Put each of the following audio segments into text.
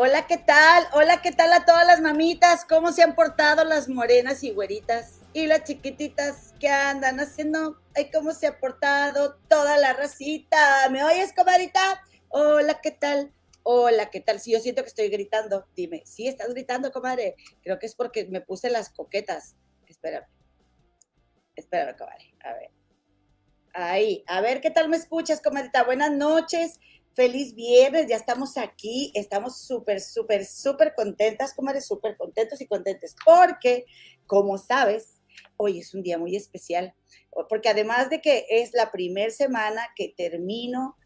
Hola, ¿qué tal? Hola, ¿qué tal a todas las mamitas? ¿Cómo se han portado las morenas y güeritas? Y las chiquititas que andan haciendo, ay, cómo se ha portado toda la racita. ¿Me oyes, comadita? Hola, ¿qué tal? Hola, ¿qué tal? Si yo siento que estoy gritando, dime, ¿sí estás gritando, comadre? Creo que es porque me puse las coquetas. Espérame. Espérame, comadre. A ver. Ahí, a ver qué tal me escuchas, comadita. Buenas noches, feliz viernes, ya estamos aquí, estamos súper, súper, súper contentas, comadre, súper contentos y contentes, porque, como sabes, hoy es un día muy especial, porque además de que es la primera semana que termino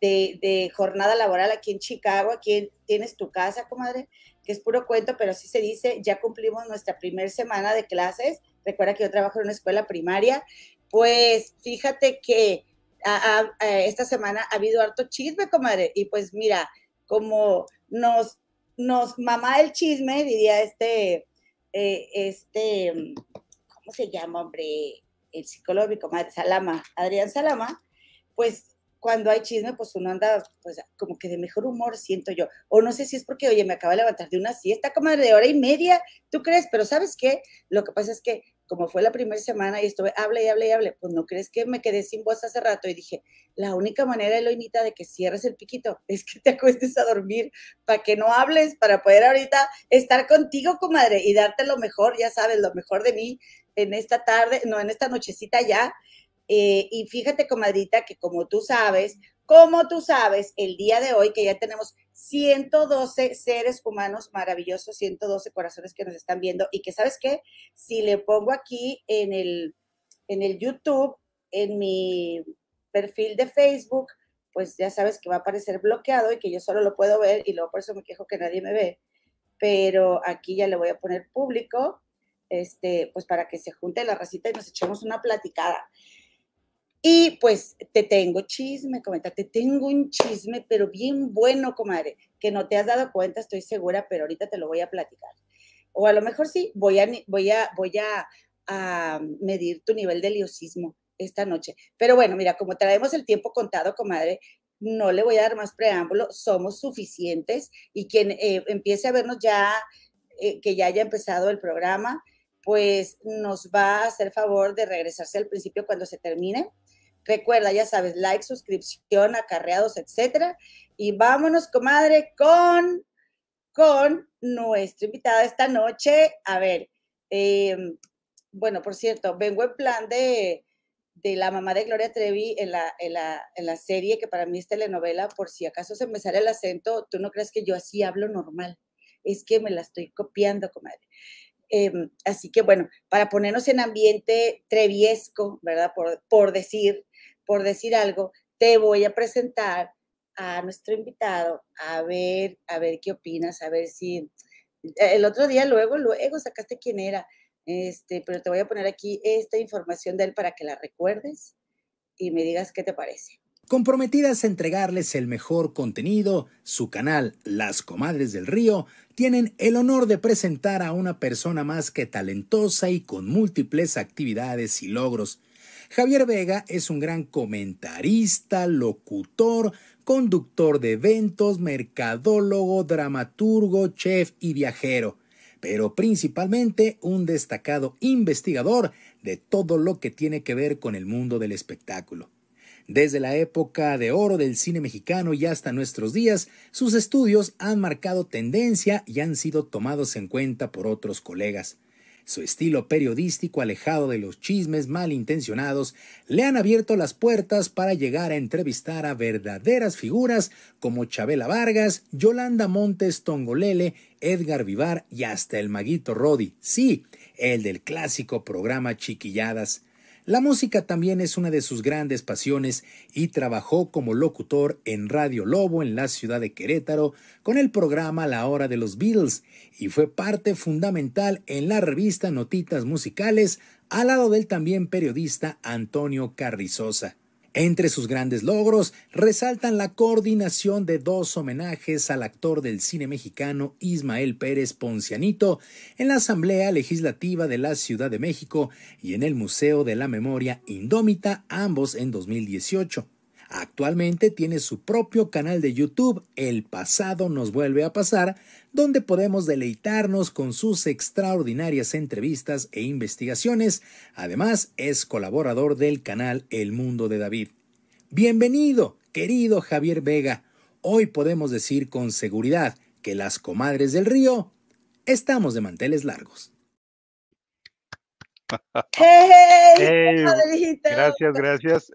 de, de, jornada laboral aquí en Chicago, aquí tienes tu casa, comadre, que es puro cuento, pero así se dice, ya cumplimos nuestra primera semana de clases. Recuerda que yo trabajo en una escuela primaria. Pues fíjate que esta semana ha habido harto chisme, comadre. Y pues mira, como nos, nos mamá el chisme, diría este, eh, este, ¿cómo se llama, hombre? El psicólogo, mi comadre, Salama, Adrián Salama, pues cuando hay chisme, pues uno anda, pues como que de mejor humor, siento yo. O no sé si es porque, oye, me acabo de levantar de una siesta, comadre, de hora y media, ¿tú crees? Pero ¿sabes qué? Lo que pasa es que como fue la primera semana y estuve, hable y hable y hable, pues no crees que me quedé sin voz hace rato y dije, la única manera, Eloinita, de que cierres el piquito es que te acuestes a dormir para que no hables, para poder ahorita estar contigo, comadre, y darte lo mejor, ya sabes, lo mejor de mí en esta tarde, no, en esta nochecita ya. Eh, y fíjate, comadrita, que como tú sabes, como tú sabes, el día de hoy que ya tenemos 112 seres humanos maravillosos, 112 corazones que nos están viendo y que sabes qué, si le pongo aquí en el, en el YouTube, en mi perfil de Facebook, pues ya sabes que va a aparecer bloqueado y que yo solo lo puedo ver y luego por eso me quejo que nadie me ve. Pero aquí ya le voy a poner público, este, pues para que se junte la racita y nos echemos una platicada. Y pues te tengo chisme, comenta, te tengo un chisme, pero bien bueno, comadre, que no te has dado cuenta, estoy segura, pero ahorita te lo voy a platicar. O a lo mejor sí, voy a, voy a, voy a, medir tu nivel de liosismo esta noche. Pero bueno, mira, como traemos el tiempo contado, comadre, no le voy a dar más preámbulo, somos suficientes y quien eh, empiece a vernos ya, eh, que ya haya empezado el programa, pues nos va a hacer favor de regresarse al principio cuando se termine Recuerda, ya sabes, like, suscripción, acarreados, etcétera. Y vámonos, comadre, con, con nuestra invitada esta noche. A ver, em, bueno, por cierto, vengo en plan de, de la mamá de Gloria Trevi en la, en, la, en la serie, que para mí es telenovela, por si acaso se me sale el acento, tú no crees que yo así hablo normal, es que me la estoy copiando, comadre. Em, así que bueno, para ponernos en ambiente treviesco, ¿verdad? Por, por decir, por decir algo, te voy a presentar a nuestro invitado, a ver, a ver qué opinas, a ver si el otro día luego, luego sacaste quién era, este, pero te voy a poner aquí esta información de él para que la recuerdes y me digas qué te parece. Comprometidas a entregarles el mejor contenido, su canal Las Comadres del Río tienen el honor de presentar a una persona más que talentosa y con múltiples actividades y logros. Javier Vega es un gran comentarista, locutor, conductor de eventos, mercadólogo, dramaturgo, chef y viajero, pero principalmente un destacado investigador de todo lo que tiene que ver con el mundo del espectáculo. Desde la época de oro del cine mexicano y hasta nuestros días, sus estudios han marcado tendencia y han sido tomados en cuenta por otros colegas. Su estilo periodístico alejado de los chismes malintencionados le han abierto las puertas para llegar a entrevistar a verdaderas figuras como Chabela Vargas, Yolanda Montes Tongolele, Edgar Vivar y hasta el maguito Rodi, sí, el del clásico programa Chiquilladas. La música también es una de sus grandes pasiones y trabajó como locutor en Radio Lobo en la ciudad de Querétaro con el programa La Hora de los Beatles y fue parte fundamental en la revista Notitas Musicales al lado del también periodista Antonio Carrizosa. Entre sus grandes logros resaltan la coordinación de dos homenajes al actor del cine mexicano Ismael Pérez Poncianito en la Asamblea Legislativa de la Ciudad de México y en el Museo de la Memoria Indómita, ambos en 2018. Actualmente tiene su propio canal de YouTube, El pasado nos vuelve a pasar, donde podemos deleitarnos con sus extraordinarias entrevistas e investigaciones. Además, es colaborador del canal El Mundo de David. Bienvenido, querido Javier Vega. Hoy podemos decir con seguridad que las comadres del río estamos de manteles largos. gracias, gracias.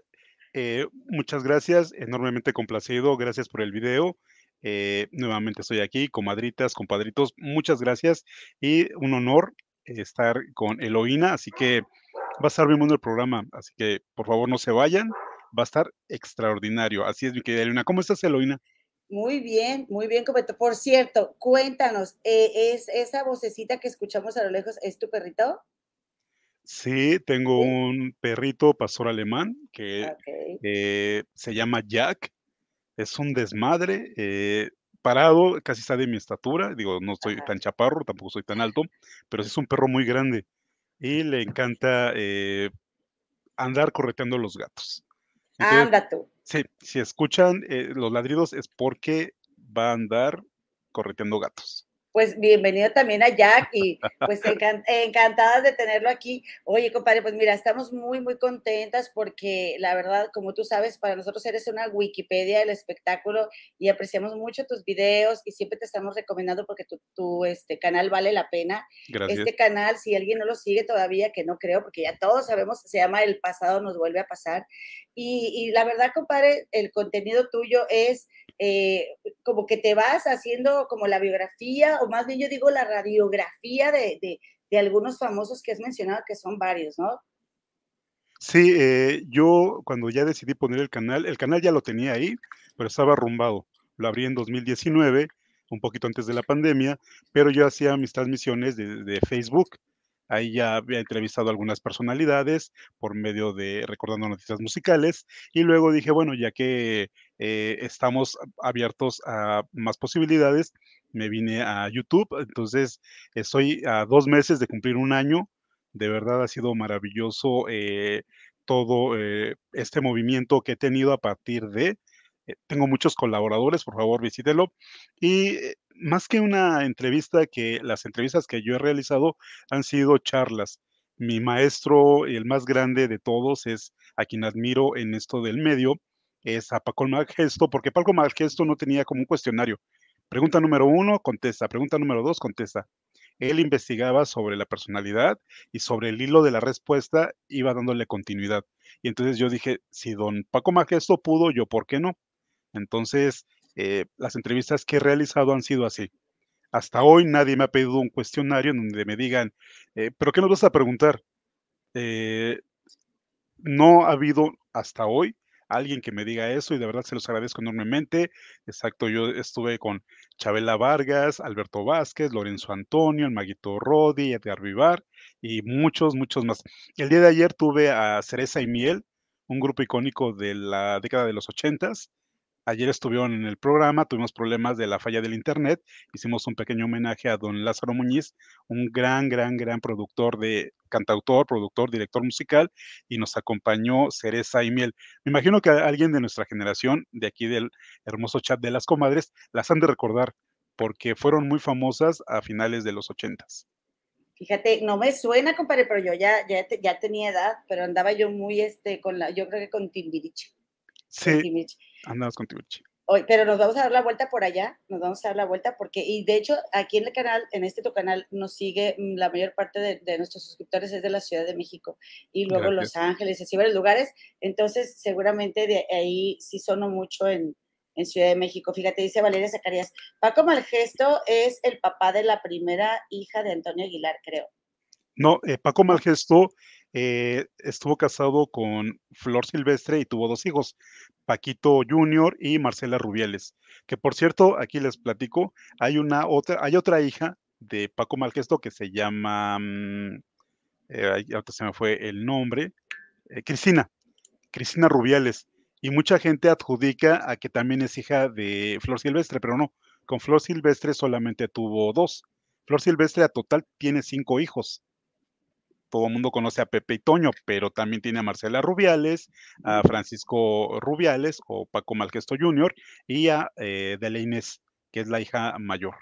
Eh, muchas gracias, enormemente complacido, gracias por el video. Eh, nuevamente estoy aquí, comadritas, compadritos, muchas gracias y un honor estar con Eloína, así que va a estar muy bueno el programa, así que por favor no se vayan, va a estar extraordinario. Así es, mi querida Eloína. ¿Cómo estás, Eloína? Muy bien, muy bien, Por cierto, cuéntanos, eh, ¿es esa vocecita que escuchamos a lo lejos, es tu perrito? Sí, tengo un perrito pastor alemán que eh, se llama Jack. Es un desmadre, eh, parado, casi está de mi estatura. Digo, no estoy tan chaparro, tampoco soy tan alto, pero es un perro muy grande y le encanta eh, andar correteando los gatos. Anda tú. Sí, si escuchan los ladridos es porque va a andar correteando gatos pues bienvenido también a Jack y pues encantadas de tenerlo aquí. Oye, compadre, pues mira, estamos muy, muy contentas porque la verdad, como tú sabes, para nosotros eres una Wikipedia del espectáculo y apreciamos mucho tus videos y siempre te estamos recomendando porque tu, este, canal vale la pena. Gracias. Este canal, si alguien no lo sigue todavía, que no creo, porque ya todos sabemos, se llama El pasado nos vuelve a pasar. Y, y la verdad, compadre, el contenido tuyo es eh, como que te vas haciendo como la biografía, o más bien yo digo la radiografía de, de, algunos famosos que has mencionado, que son varios, ¿no? Sí, eh, yo cuando ya decidí poner el canal, el canal ya lo tenía ahí, pero estaba arrumbado. Lo abrí en 2019, un poquito antes de la pandemia, pero yo hacía mis transmisiones de, de Facebook Ahí ya había entrevistado a algunas personalidades por medio de recordando noticias musicales y luego dije, bueno, ya que eh, estamos abiertos a más posibilidades, me vine a YouTube, entonces estoy a dos meses de cumplir un año, de verdad ha sido maravilloso eh, todo eh, este movimiento que he tenido a partir de, tengo muchos colaboradores, por favor visítelo, y más que una entrevista, que las entrevistas que yo he realizado han sido charlas. Mi maestro, el más grande de todos, es a quien admiro en esto del medio, es a Paco Malgesto, porque Paco Malgesto no tenía como un cuestionario. Pregunta número uno, contesta. Pregunta número dos, contesta. Él investigaba sobre la personalidad y sobre el hilo de la respuesta iba dándole continuidad. Y entonces yo dije, si don Paco Malgesto pudo, yo, ¿por qué no? Entonces, eh, las entrevistas que he realizado han sido así. Hasta hoy nadie me ha pedido un cuestionario en donde me digan, eh, ¿pero qué nos vas a preguntar? Eh, no ha habido hasta hoy alguien que me diga eso y de verdad se los agradezco enormemente. Exacto, yo estuve con Chabela Vargas, Alberto Vázquez, Lorenzo Antonio, el Maguito Rodi, Edgar Vivar y muchos, muchos más. El día de ayer tuve a Cereza y Miel, un grupo icónico de la década de los ochentas, Ayer estuvieron en el programa, tuvimos problemas de la falla del internet, hicimos un pequeño homenaje a don Lázaro Muñiz, un gran, gran, gran productor de cantautor, productor, director musical, y nos acompañó Cereza y Miel. Me imagino que alguien de nuestra generación, de aquí del hermoso chat de las comadres, las han de recordar, porque fueron muy famosas a finales de los ochentas. Fíjate, no me suena, compadre, pero yo ya, ya, ya tenía edad, pero andaba yo muy, este, con la, yo creo que con Timbiriche. Sí, andamos con Hoy, pero nos vamos a dar la vuelta por allá, nos vamos a dar la vuelta porque, y de hecho, aquí en el canal, en este tu canal, nos sigue mm, la mayor parte de, nuestros suscriptores es de la Ciudad de México y luego Los Ángeles así varios lugares. Entonces, seguramente de ahí sí sono mucho en, en Ciudad de México. Fíjate, dice Valeria Zacarías, Paco Malgesto es el papá de la primera hija de Antonio Aguilar, creo. No, eh, Paco Malgesto eh, estuvo casado con Flor Silvestre y tuvo dos hijos, Paquito Junior y Marcela Rubiales, que por cierto, aquí les platico, hay una otra, hay otra hija de Paco Malgesto que se llama, mm, eh, se me fue el nombre, eh, Cristina, Cristina Rubiales, y mucha gente adjudica a que también es hija de Flor Silvestre, pero no, con Flor Silvestre solamente tuvo dos. Flor Silvestre a total tiene cinco hijos. Todo el mundo conoce a Pepe y Toño, pero también tiene a Marcela Rubiales, a Francisco Rubiales o Paco Malgesto Jr. y a eh, Inés, que es la hija mayor.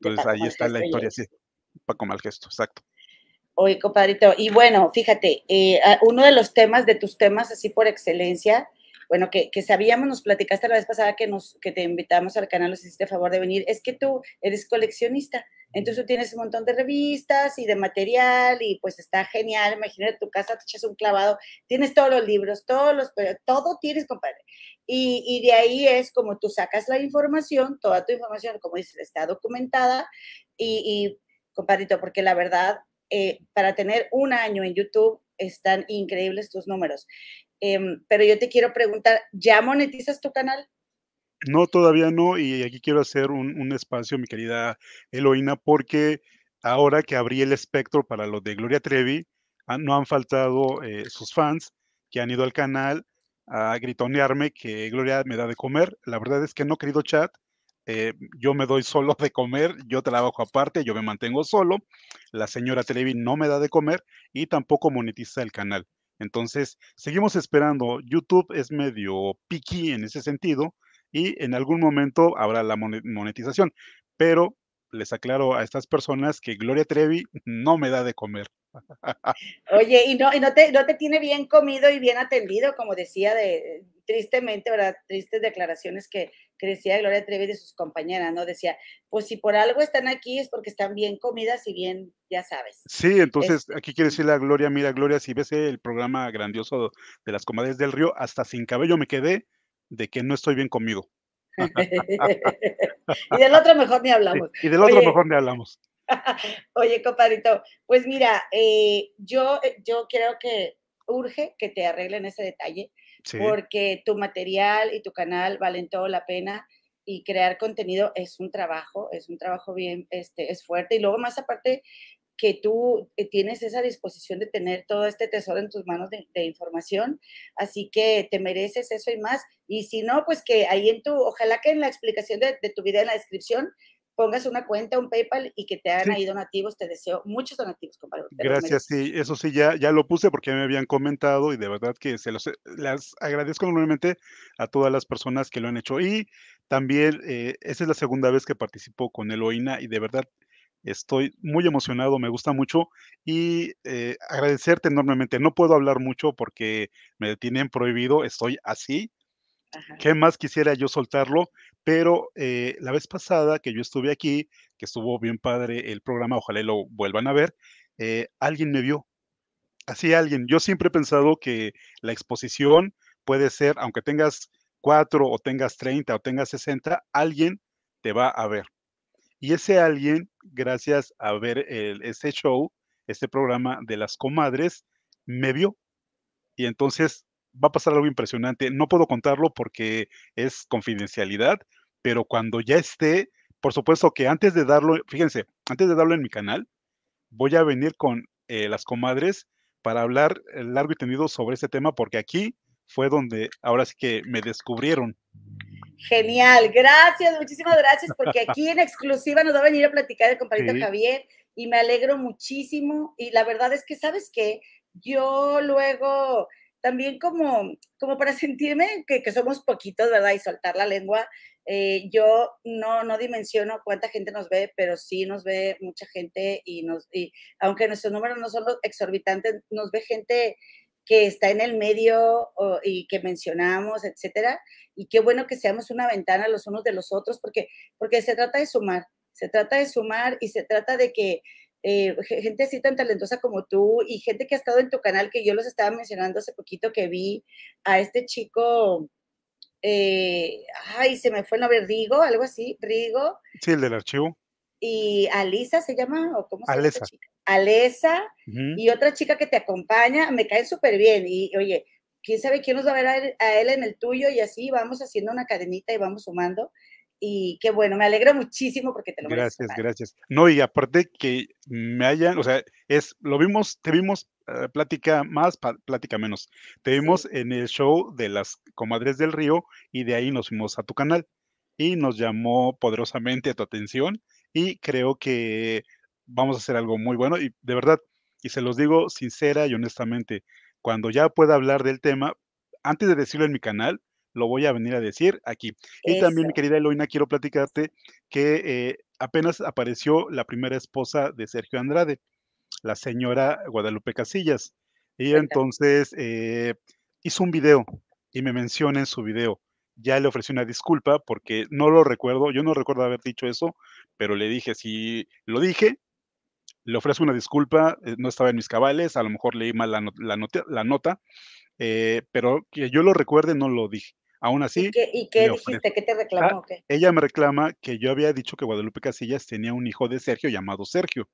Entonces ahí está la historia, sí. Paco Malgesto, exacto. Oye, compadrito, y bueno, fíjate, eh, uno de los temas, de tus temas así por excelencia, bueno, que, sabíamos, nos platicaste la vez pasada que, nos, que te invitamos al canal, nos hiciste favor de venir, es que tú eres coleccionista, entonces tú tienes un montón de revistas y de material y pues está genial, imagínate tu casa, te echas un clavado, tienes todos los libros, todos los, todo tienes, compadre. Y, y de ahí es como tú sacas la información, toda tu información, como dices, está documentada y, y compadrito, porque la verdad, eh, para tener un año en YouTube, están increíbles tus números. Em, pero yo te quiero preguntar, ¿ya monetizas tu canal? No, todavía no, y aquí quiero hacer un, espacio, mi querida Eloína, porque ahora que abrí el espectro para lo de Gloria Trevi, no han faltado eh, sus fans que han ido al canal a gritonearme que Gloria me da de comer. La verdad es que no, querido chat, eh, yo me doy solo de comer, yo trabajo aparte, yo me mantengo solo, la señora Trevi no me da de comer y tampoco monetiza el canal. Entonces, seguimos esperando. YouTube es medio picky en ese sentido y en algún momento habrá la monetización, pero les aclaro a estas personas que Gloria Trevi no me da de comer. Oye, y no, y no te, no te tiene bien comido y bien atendido, como decía de tristemente, ¿verdad? Tristes declaraciones que, que decía Gloria Trevi de sus compañeras, ¿no? Decía, pues si por algo están aquí es porque están bien comidas y bien, ya sabes. Sí, entonces aquí quiere decirle a Gloria, mira, Gloria, si ves el programa grandioso de las comadres del río, hasta sin cabello me quedé de que no estoy bien comido. y del otro mejor ni hablamos. y del otro mejor ni hablamos. Oye, compadrito, pues mira, eh, yo, eh, yo creo que urge que te arreglen ese detalle, porque tu material y tu canal valen todo la pena y crear contenido es un trabajo, es un trabajo bien, este, es fuerte. Y luego más aparte que tú eh, tienes esa disposición de tener todo este tesoro en tus manos de, información, así que te mereces eso y más. Y si no, pues que ahí en tu, ojalá que en la explicación de, de tu video, en la descripción, pongas una cuenta, un PayPal y que te hagan ahí donativos. Te deseo muchos donativos, compadre. Gracias, sí, eso sí, ya, ya lo puse porque me habían comentado y de verdad que se los las agradezco enormemente a todas las personas que lo han hecho. Y también, eh, esa es la segunda vez que participo con Eloína y de verdad estoy muy emocionado, me gusta mucho y eh, agradecerte enormemente. No puedo hablar mucho porque me tienen prohibido, estoy así, ¿Qué más quisiera yo soltarlo? Pero eh, la vez pasada que yo estuve aquí, que estuvo bien padre el programa, ojalá lo vuelvan a ver, eh, alguien me vio. Así alguien. Yo siempre he pensado que la exposición puede ser, aunque tengas cuatro o tengas 30 o tengas 60, alguien te va a ver. Y ese alguien, gracias a ver el, este show, este programa de las comadres, me vio. Y entonces va a pasar algo impresionante. No puedo contarlo porque es confidencialidad, pero cuando ya esté, por supuesto que antes de darlo, fíjense, antes de darlo en mi canal, voy a venir con eh, las comadres para hablar eh, largo y tendido sobre este tema, porque aquí fue donde ahora sí que me descubrieron. Genial, gracias, muchísimas gracias, porque aquí en exclusiva nos va a venir a platicar el compañero Javier y me alegro muchísimo. Y la verdad es que, ¿sabes qué? Yo luego también como, como para sentirme que, que somos poquitos, ¿verdad? Y soltar la lengua. Eh, yo no, no dimensiono cuánta gente nos ve, pero sí nos ve mucha gente y, nos, y aunque nuestros números no son los exorbitantes, nos ve gente que está en el medio y que mencionamos, etcétera. Y qué bueno que seamos una ventana los unos de los otros, porque, porque se trata de sumar, se trata de sumar y se trata de que eh, gente así tan talentosa como tú y gente que ha estado en tu canal, que yo los estaba mencionando hace poquito que vi a este chico, eh, ay, se me fue el nombre, Rigo, algo así, Rigo. Sí, el del archivo. Y Alisa se llama, o cómo se llama? Alesa. Alesa y otra chica que te acompaña, me caen súper bien. Y oye, quién sabe quién nos va a ver a él, a él, en el tuyo y así vamos haciendo una cadenita y vamos sumando y qué bueno, me alegro muchísimo porque te lo Gracias, gracias. No, y aparte que me hayan, o sea, es, lo vimos, te vimos uh, plática más, plática menos. Te vimos en el show de las comadres del río y de ahí nos fuimos a tu canal y nos llamó poderosamente a tu atención y creo que vamos a hacer algo muy bueno y de verdad, y se los digo sincera y honestamente, cuando ya pueda hablar del tema, antes de decirlo en mi canal, lo voy a venir a decir aquí. Y también, mi querida Eloina, quiero platicarte que eh, apenas apareció la primera esposa de Sergio Andrade, la señora Guadalupe Casillas. Y entonces eh, hizo un video y me menciona en su video. Ya le ofrecí una disculpa porque no lo recuerdo, yo no recuerdo haber dicho eso, pero le dije, si lo dije, le ofrezco una disculpa, eh, no estaba en mis cabales, a lo mejor leí mal la, la nota, pero que yo lo recuerde, no lo dije. Aún así. ¿Y qué, dijiste? ¿Qué te ah, reclamó? ella me reclama que yo había dicho que Guadalupe Casillas tenía un hijo de Sergio llamado Sergio.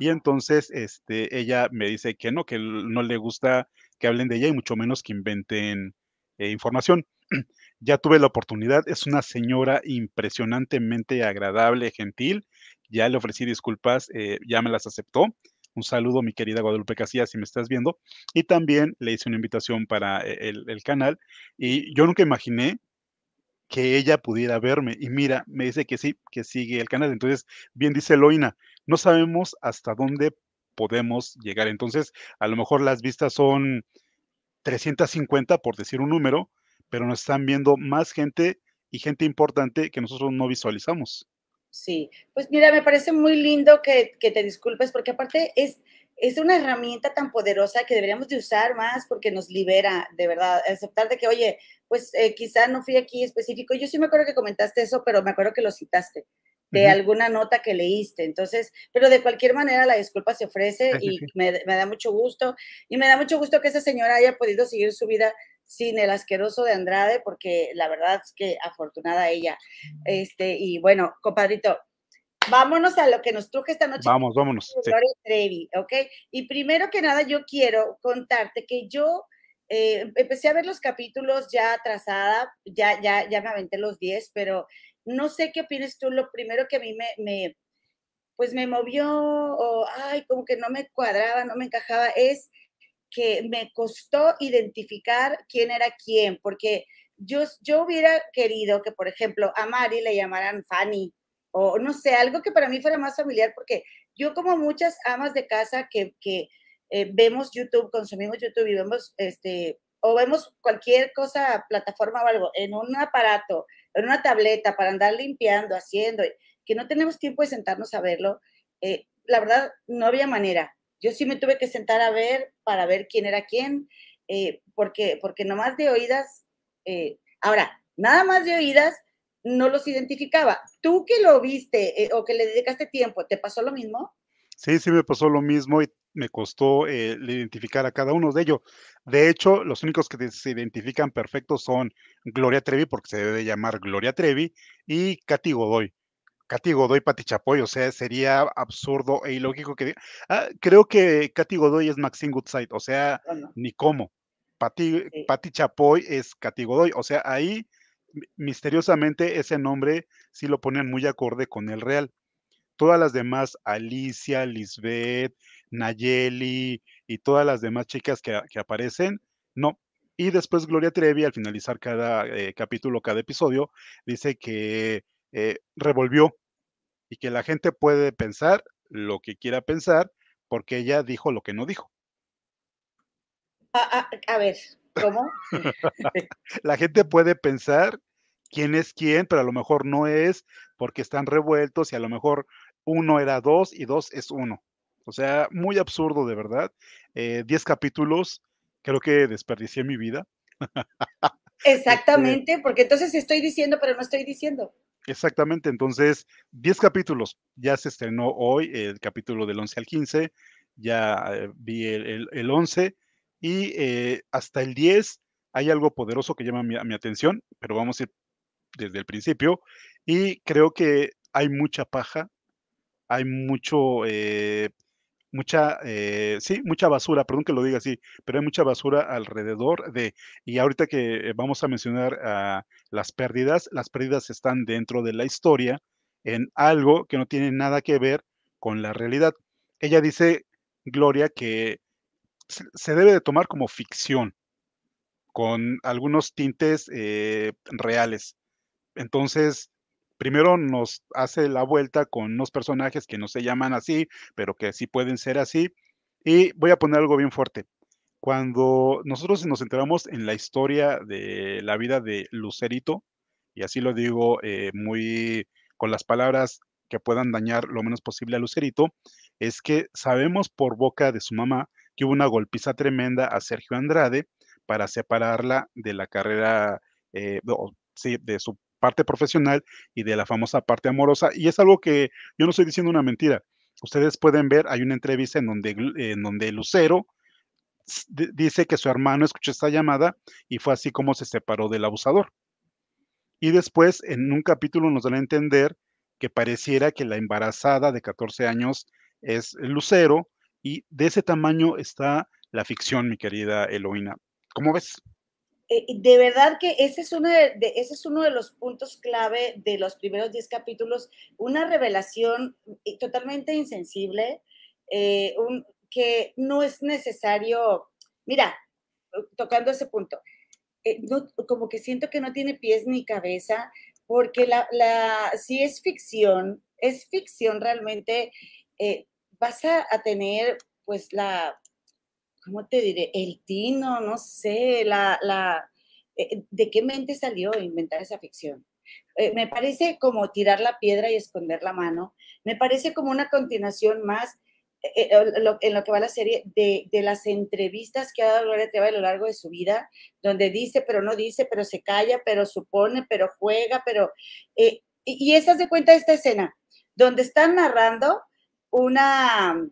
Y entonces este, ella me dice que no, que no le gusta que hablen de ella y mucho menos que inventen eh, información. ya tuve la oportunidad, es una señora impresionantemente agradable, gentil. Ya le ofrecí disculpas, eh, ya me las aceptó. Un saludo, mi querida Guadalupe Casillas, si me estás viendo. Y también le hice una invitación para e, el, canal. Y yo nunca imaginé que ella pudiera verme. Y mira, me dice que sí, que sigue el canal. Entonces, bien dice Loina, no sabemos hasta dónde podemos llegar. Entonces, a lo mejor las vistas son 350, por decir un número, pero nos están viendo más gente y gente importante que nosotros no visualizamos. Sí, pues mira, me parece muy lindo que, te disculpes porque aparte es, es una herramienta tan poderosa que deberíamos de usar más porque nos libera, de verdad, aceptar de que, oye, pues eh, quizá no fui aquí específico. Yo sí me acuerdo que comentaste eso, pero me acuerdo que lo citaste de alguna nota que leíste. Entonces, pero de cualquier manera la disculpa se ofrece y Me, me, da mucho gusto. Y me da mucho gusto que esa señora haya podido seguir su vida sin el asqueroso de Andrade, porque la verdad es que afortunada ella. Este, y bueno, compadrito, vámonos a lo que nos truje esta noche. Vamos, vámonos. Gloria Trevi, ¿ok? Y primero que nada, yo quiero contarte que yo eh, empecé a ver los capítulos ya atrasada, ya, ya, ya me aventé los 10, pero no sé qué opinas tú. Lo primero que a mí me, me pues me movió, o, ay, como que no me cuadraba, no me encajaba, es que me costó identificar quién era quién, porque yo, yo hubiera querido que, por ejemplo, a Mari le llamaran Fanny, o no sé, algo que para mí fuera más familiar, porque yo como muchas amas de casa que, que eh, vemos YouTube, consumimos YouTube y vemos, este, o vemos cualquier cosa, plataforma o algo, en un aparato, en una tableta para andar limpiando, haciendo, que no tenemos tiempo de sentarnos a verlo, eh, la verdad no había manera. Yo sí me tuve que sentar a ver para ver quién era quién, eh, porque, porque nomás de oídas, eh, ahora, nada más de oídas, no los identificaba. Tú que lo viste eh, o que le dedicaste tiempo, ¿te pasó lo mismo? Sí, sí me pasó lo mismo y me costó identificar a cada uno de ellos. De hecho, los únicos que se identifican perfectos son Gloria Trevi, porque se debe llamar Gloria Trevi, y Katy Godoy. Katy Godoy, Pati Chapoy, o sea, sería absurdo e ilógico que ah, creo que Katy Godoy es Maxine Goodside, o sea, ni cómo. Pati, Chapoy es Katy Godoy, o sea, ahí misteriosamente ese nombre sí lo ponen muy acorde con el real. Todas las demás, Alicia, Lisbeth, Nayeli y todas las demás chicas que, aparecen, no. Y después Gloria Trevi, al finalizar cada eh, capítulo, cada episodio, dice que eh, revolvió y que la gente puede pensar lo que quiera pensar porque ella dijo lo que no dijo. A, ver, ¿cómo? la gente puede pensar quién es quién, pero a lo mejor no es porque están revueltos y a lo mejor uno era dos y dos es uno. O sea, muy absurdo de verdad. Eh, diez capítulos, creo que desperdicié mi vida. Este Exactamente, porque entonces estoy diciendo, pero no estoy diciendo. Exactamente, entonces 10 capítulos, ya se estrenó hoy el capítulo del 11 al 15, ya eh, vi el, el, 11 y eh, hasta el 10 hay algo poderoso que llama mi, mi, atención, pero vamos a ir desde el principio y creo que hay mucha paja, hay mucho eh, mucha, eh, sí, mucha basura, perdón que lo diga así, pero hay mucha basura alrededor de, y ahorita que vamos a mencionar uh, las pérdidas, las pérdidas están dentro de la historia en algo que no tiene nada que ver con la realidad. Ella dice, Gloria, que se debe de tomar como ficción, con algunos tintes eh, reales. Entonces, primero nos hace la vuelta con unos personajes que no se llaman así, pero que sí pueden ser así. Y voy a poner algo bien fuerte. Cuando nosotros nos enteramos en la historia de la vida de Lucerito, y así lo digo eh, muy con las palabras que puedan dañar lo menos posible a Lucerito, es que sabemos por boca de su mamá que hubo una golpiza tremenda a Sergio Andrade para separarla de la carrera, eh, de su parte profesional y de la famosa parte amorosa. Y es algo que yo no estoy diciendo una mentira. Ustedes pueden ver, hay una entrevista en donde, en donde Lucero dice que su hermano escuchó esta llamada y fue así como se separó del abusador. Y después, en un capítulo, nos dan a entender que pareciera que la embarazada de 14 años es Lucero y de ese tamaño está la ficción, mi querida Eloína. ¿Cómo ves? Eh, de verdad que ese es, uno de, ese es uno de los puntos clave de los primeros 10 capítulos, una revelación eh, totalmente insensible, eh, que no es necesario, mira, tocando ese punto, como que siento que no tiene pies ni cabeza, porque la, la si es ficción, es ficción realmente, vas a tener pues la, ¿cómo te diré? El tino, no sé, la, la, eh, ¿de qué mente salió inventar esa ficción? Eh, me parece como tirar la piedra y esconder la mano. Me parece como una continuación más eh, en lo que va la serie de, las entrevistas que ha dado Gloria a lo largo de su vida, donde dice, pero no dice, pero se calla, pero supone, pero juega, pero... y, y esas de cuenta de esta escena, donde están narrando una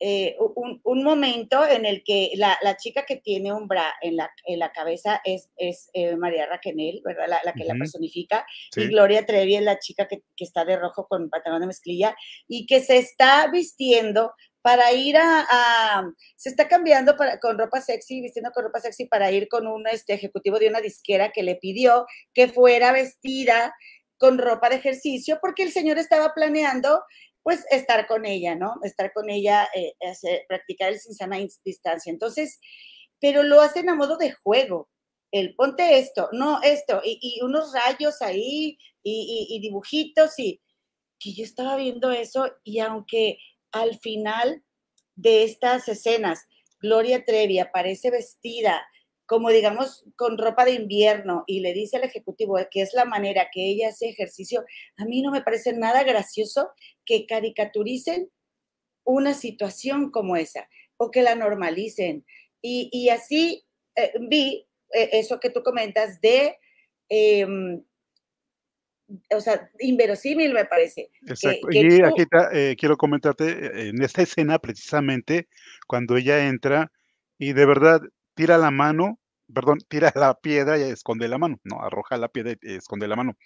eh, un, momento en el que la, chica que tiene un bra en la, en la cabeza es, es eh, María Raquenel, ¿verdad? La, que la personifica. Y Gloria Trevi es la chica que, está de rojo con pantalón de mezclilla y que se está vistiendo para ir a, se está cambiando para, con ropa sexy, vistiendo con ropa sexy para ir con un este, ejecutivo de una disquera que le pidió que fuera vestida con ropa de ejercicio porque el señor estaba planeando pues estar con ella, ¿no? Estar con ella, eh, practicar el sin sana distancia. Entonces, pero lo hacen a modo de juego. El ponte esto, no esto, y, unos rayos ahí, y, dibujitos, y que yo estaba viendo eso, y aunque al final de estas escenas Gloria Trevi aparece vestida como digamos con ropa de invierno y le dice al ejecutivo que es la manera que ella hace ejercicio, a mí no me parece nada gracioso que caricaturicen una situación como esa o que la normalicen. Y, así eh, vi eh, eso que tú comentas de, em, o sea, inverosímil me parece. Exacto. y aquí eh, quiero comentarte, en esta escena precisamente, cuando ella entra y de verdad tira la mano, perdón, tira la piedra y esconde la mano, no, arroja la piedra y esconde la mano.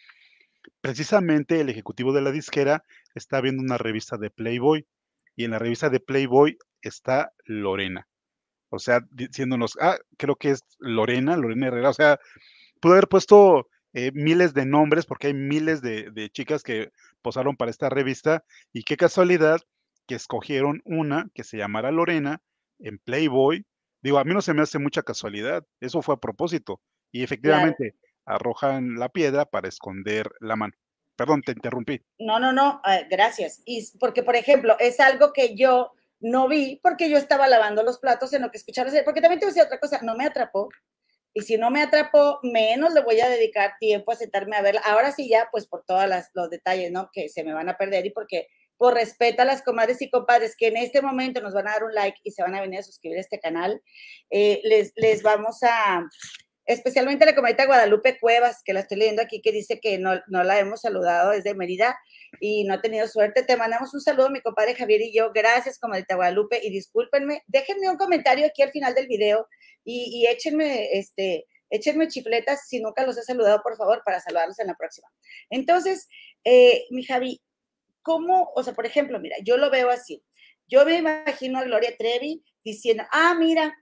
Precisamente el ejecutivo de la disquera está viendo una revista de Playboy y en la revista de Playboy está Lorena. O sea, diciéndonos, ah, creo que es Lorena, Lorena Herrera. O sea, pudo haber puesto eh, miles de nombres porque hay miles de, de chicas que posaron para esta revista y qué casualidad que escogieron una que se llamara Lorena en Playboy Digo, a mí no se me hace mucha casualidad, eso fue a propósito. Y efectivamente, arrojan la piedra para esconder la mano. Perdón, te interrumpí. No, no, no, eh, gracias. Y porque, por ejemplo, es algo que yo no vi porque yo estaba lavando los platos en lo que escucharon. Porque también te voy a decir otra cosa, no me atrapó. Y si no me atrapó, menos le voy a dedicar tiempo a sentarme a verla. Ahora sí ya, pues por todos los detalles, ¿no? Que se me van a perder y porque por respeto a las comadres y compadres que en este momento nos van a dar un like y se van a venir a suscribir a este canal, eh, les, les vamos a, especialmente la comadita Guadalupe Cuevas, que la estoy leyendo aquí, que dice que no, no la hemos saludado desde Mérida y no ha tenido suerte. Te mandamos un saludo, mi compadre Javier y yo. Gracias, comadita Guadalupe, y discúlpenme. Déjenme un comentario aquí al final del video y, y échenme, este, échenme chifletas si nunca los he saludado, por favor, para saludarlos en la próxima. Entonces, eh, mi Javi, ¿cómo? O sea, por ejemplo, mira, yo lo veo así. Yo me imagino a Gloria Trevi diciendo, ah, mira,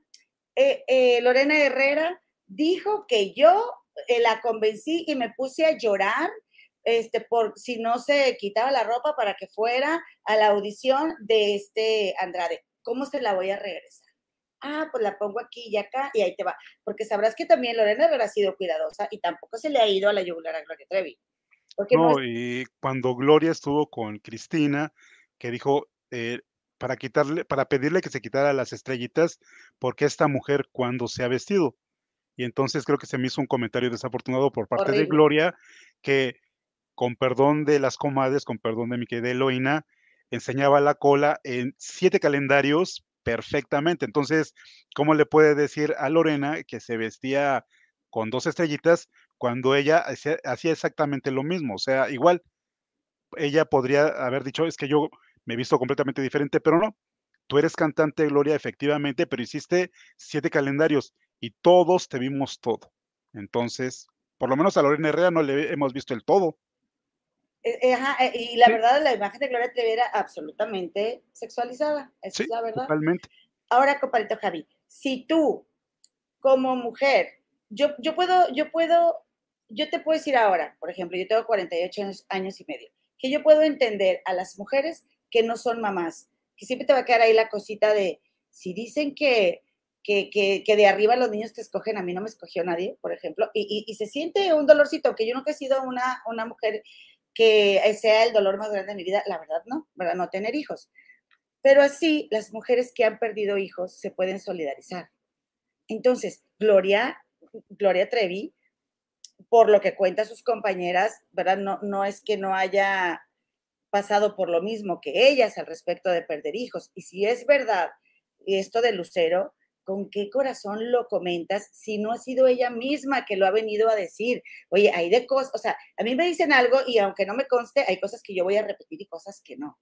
eh, eh, Lorena Herrera dijo que yo eh, la convencí y me puse a llorar este, por si no se quitaba la ropa para que fuera a la audición de este Andrade. ¿Cómo se la voy a regresar? Ah, pues la pongo aquí y acá y ahí te va. Porque sabrás que también Lorena Herrera ha sido cuidadosa y tampoco se le ha ido a la yugular a Gloria Trevi. No, y cuando Gloria estuvo con Cristina, que dijo, eh, para quitarle, para pedirle que se quitara las estrellitas, porque esta mujer cuando se ha vestido. Y entonces creo que se me hizo un comentario desafortunado por parte de Gloria, que con perdón de las comadres, con perdón de mi querida Eloína, enseñaba la cola en siete calendarios perfectamente. Entonces, ¿cómo le puede decir a Lorena que se vestía con dos estrellitas cuando ella hacía, exactamente lo mismo? O sea, igual, ella podría haber dicho, es que yo me he visto completamente diferente, pero no. Tú eres cantante, Gloria, efectivamente, pero hiciste siete calendarios y todos te vimos todo. Entonces, por lo menos a Lorena Herrera no le hemos visto el todo. Eh, eh, eh, y la verdad, la imagen de Gloria Trevi era absolutamente sexualizada. Esa es la verdad. Totalmente. Ahora, compadrito Javi, si tú, como mujer, yo, yo puedo, yo puedo, yo te puedo decir ahora, por ejemplo, yo tengo 48 años, y medio, que yo puedo entender a las mujeres que no son mamás, que siempre te va a quedar ahí la cosita de, si dicen que, que, que, de arriba los niños te escogen, a mí no me escogió nadie, por ejemplo, y, y, se siente un dolorcito, que yo nunca he sido una, una mujer que sea el dolor más grande de mi vida, la verdad no, ¿verdad? No tener hijos. Pero así las mujeres que han perdido hijos se pueden solidarizar. Entonces, Gloria, Gloria Trevi, por lo que cuenta sus compañeras, ¿verdad? No, no es que no haya pasado por lo mismo que ellas al respecto de perder hijos. Y si es verdad esto de Lucero, ¿con qué corazón lo comentas si no ha sido ella misma que lo ha venido a decir? Oye, hay de cosas, o sea, a mí me dicen algo y aunque no me conste, hay cosas que yo voy a repetir y cosas que no.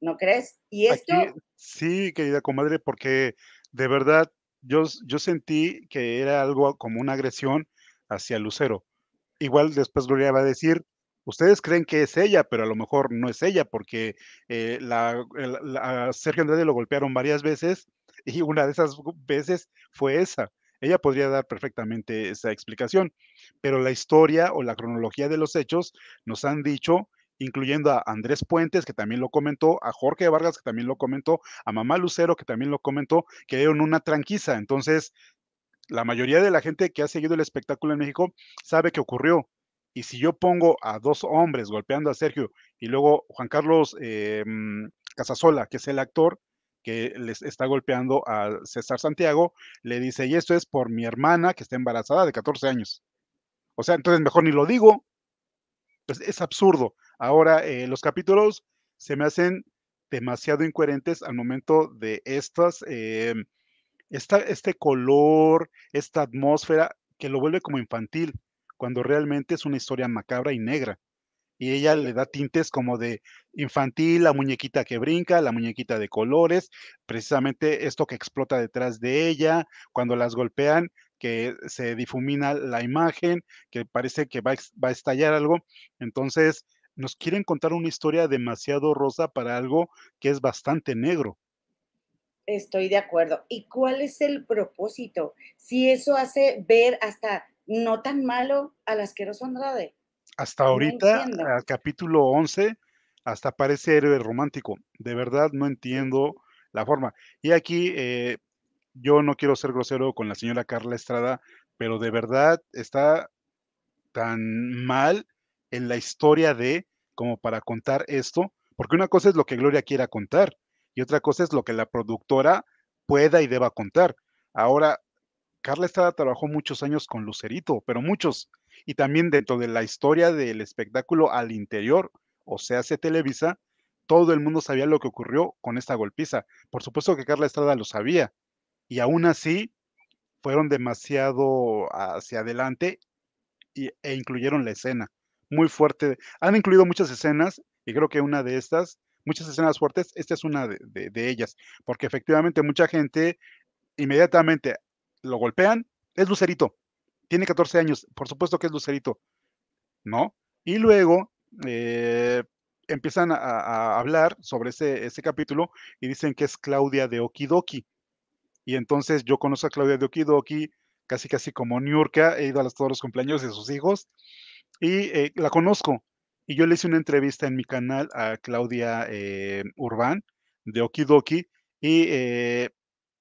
¿No crees? Y esto... sí, querida comadre, porque de verdad yo, yo sentí que era algo como una agresión hacia Lucero. Igual después Gloria va a decir, ustedes creen que es ella, pero a lo mejor no es ella, porque eh, la, Sergio Andrade lo golpearon varias veces y una de esas veces fue esa. Ella podría dar perfectamente esa explicación, pero la historia o la cronología de los hechos nos han dicho, incluyendo a Andrés Puentes, que también lo comentó, a Jorge Vargas, que también lo comentó, a Mamá Lucero, que también lo comentó, que dieron una tranquiza. Entonces, la mayoría de la gente que ha seguido el espectáculo en México sabe que ocurrió, y si yo pongo a dos hombres golpeando a Sergio y luego Juan Carlos eh, mm, Casasola, que es el actor que les está golpeando a César Santiago, le dice, y esto es por mi hermana que está embarazada de 14 años. O sea, entonces mejor ni lo digo. Pues es absurdo. Ahora, eh, los capítulos se me hacen demasiado incoherentes al momento de estas, eh, este color, esta atmósfera que lo vuelve como infantil cuando realmente es una historia macabra y negra. Y ella le da tintes como de infantil, la muñequita que brinca, la muñequita de colores, precisamente esto que explota detrás de ella, cuando las golpean, que se difumina la imagen, que parece que va a, estallar algo. Entonces, nos quieren contar una historia demasiado rosa para algo que es bastante negro. Estoy de acuerdo. ¿Y cuál es el propósito? Si eso hace ver hasta no tan malo al asqueroso Andrade. Hasta ahorita, al capítulo 11, hasta parece héroe romántico. De verdad no entiendo la forma. Y aquí eh, yo no quiero ser grosero con la señora Carla Estrada, pero de verdad está tan mal en la historia de como para contar esto, porque una cosa es lo que Gloria quiera contar y otra cosa es lo que la productora pueda y deba contar. Ahora, Carla Estrada trabajó muchos años con Lucerito, pero muchos. Y también dentro de la historia del espectáculo al interior, o sea, se Televisa, todo el mundo sabía lo que ocurrió con esta golpiza. Por supuesto que Carla Estrada lo sabía. Y aún así, fueron demasiado hacia adelante e incluyeron la escena. Muy fuerte. Han incluido muchas escenas y creo que una de estas, muchas escenas fuertes, esta es una de, ellas, porque efectivamente mucha gente inmediatamente lo golpean, es Lucerito, tiene 14 años, por supuesto que es Lucerito, ¿no? Y luego eh, empiezan a, hablar sobre ese, ese, capítulo y dicen que es Claudia de Okidoki. Y entonces yo conozco a Claudia de Okidoki casi casi como Niurka, he ido a todos los cumpleaños de sus hijos y eh, la conozco. Y yo le hice una entrevista en mi canal a Claudia eh, Urbán de Okidoki y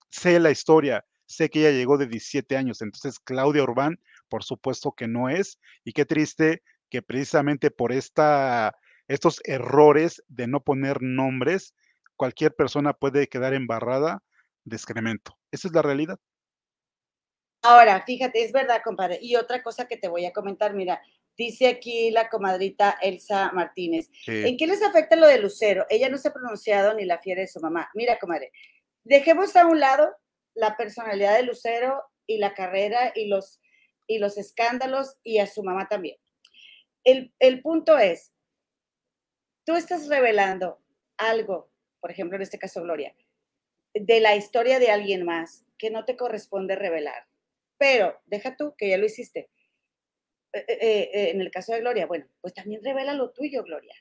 sé la historia Sé que ella llegó de 17 años, entonces Claudia Urbán, por supuesto que no es. Y qué triste que precisamente por esta, estos errores de no poner nombres, cualquier persona puede quedar embarrada de excremento. Esa es la realidad. Ahora, fíjate, es verdad, compadre. Y otra cosa que te voy a comentar, mira, dice aquí la comadrita Elsa Martínez. ¿En qué les afecta lo de Lucero? Ella no se ha pronunciado ni la fiera de su mamá. Mira, comadre, dejemos a un lado la personalidad de Lucero y la carrera y los, y los escándalos y a su mamá también. El, el punto es, tú estás revelando algo, por ejemplo, en este caso Gloria, de la historia de alguien más que no te corresponde revelar. Pero deja tú que ya lo hiciste. Eh, eh, eh, en el caso de Gloria, bueno, pues también revela lo tuyo, Gloria.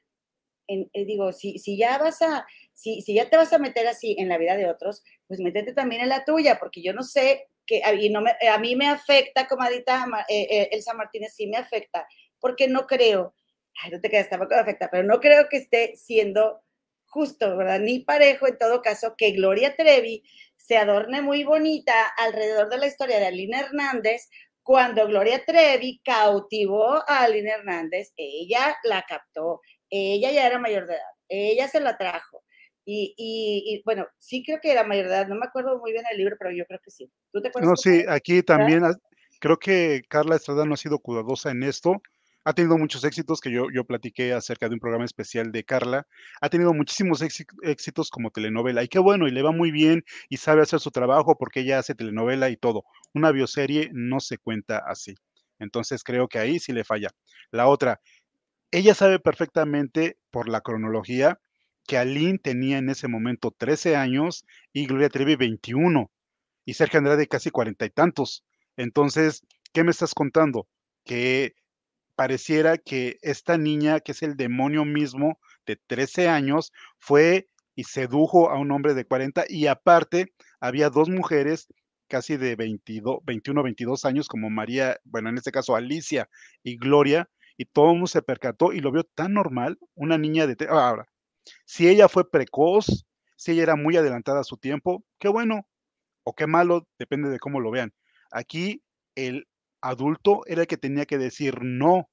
digo, si, si ya vas a, si, si ya te vas a meter así en la vida de otros, pues métete también en la tuya, porque yo no sé que a, no me, a mí me afecta, comadita Elsa Martínez, sí me afecta, porque no creo, ay, no te quedas tampoco afecta, pero no creo que esté siendo justo, ¿verdad? Ni parejo en todo caso que Gloria Trevi se adorne muy bonita alrededor de la historia de Alina Hernández cuando Gloria Trevi cautivó a Alina Hernández, ella la captó, ella ya era mayor de edad, ella se la trajo. Y, bueno, sí creo que era mayor de edad, no me acuerdo muy bien el libro, pero yo creo que sí. ¿Tú te acuerdas? No, sí, aquí también creo que Carla Estrada no ha sido cuidadosa en esto ha tenido muchos éxitos que yo, yo platiqué acerca de un programa especial de Carla. Ha tenido muchísimos éxitos como telenovela y qué bueno, y le va muy bien y sabe hacer su trabajo porque ella hace telenovela y todo. Una bioserie no se cuenta así. Entonces creo que ahí sí le falla. La otra, ella sabe perfectamente por la cronología que Aline tenía en ese momento 13 años y Gloria Trevi 21 y Sergio Andrade casi cuarenta y tantos. Entonces, ¿qué me estás contando? Que pareciera que esta niña, que es el demonio mismo de 13 años, fue y sedujo a un hombre de 40 y aparte había dos mujeres casi de 22, 21, 22 años como María, bueno, en este caso Alicia y Gloria, y todo el mundo se percató y lo vio tan normal, una niña de... Ahora, si ella fue precoz, si ella era muy adelantada a su tiempo, qué bueno o qué malo, depende de cómo lo vean. Aquí el adulto era el que tenía que decir no,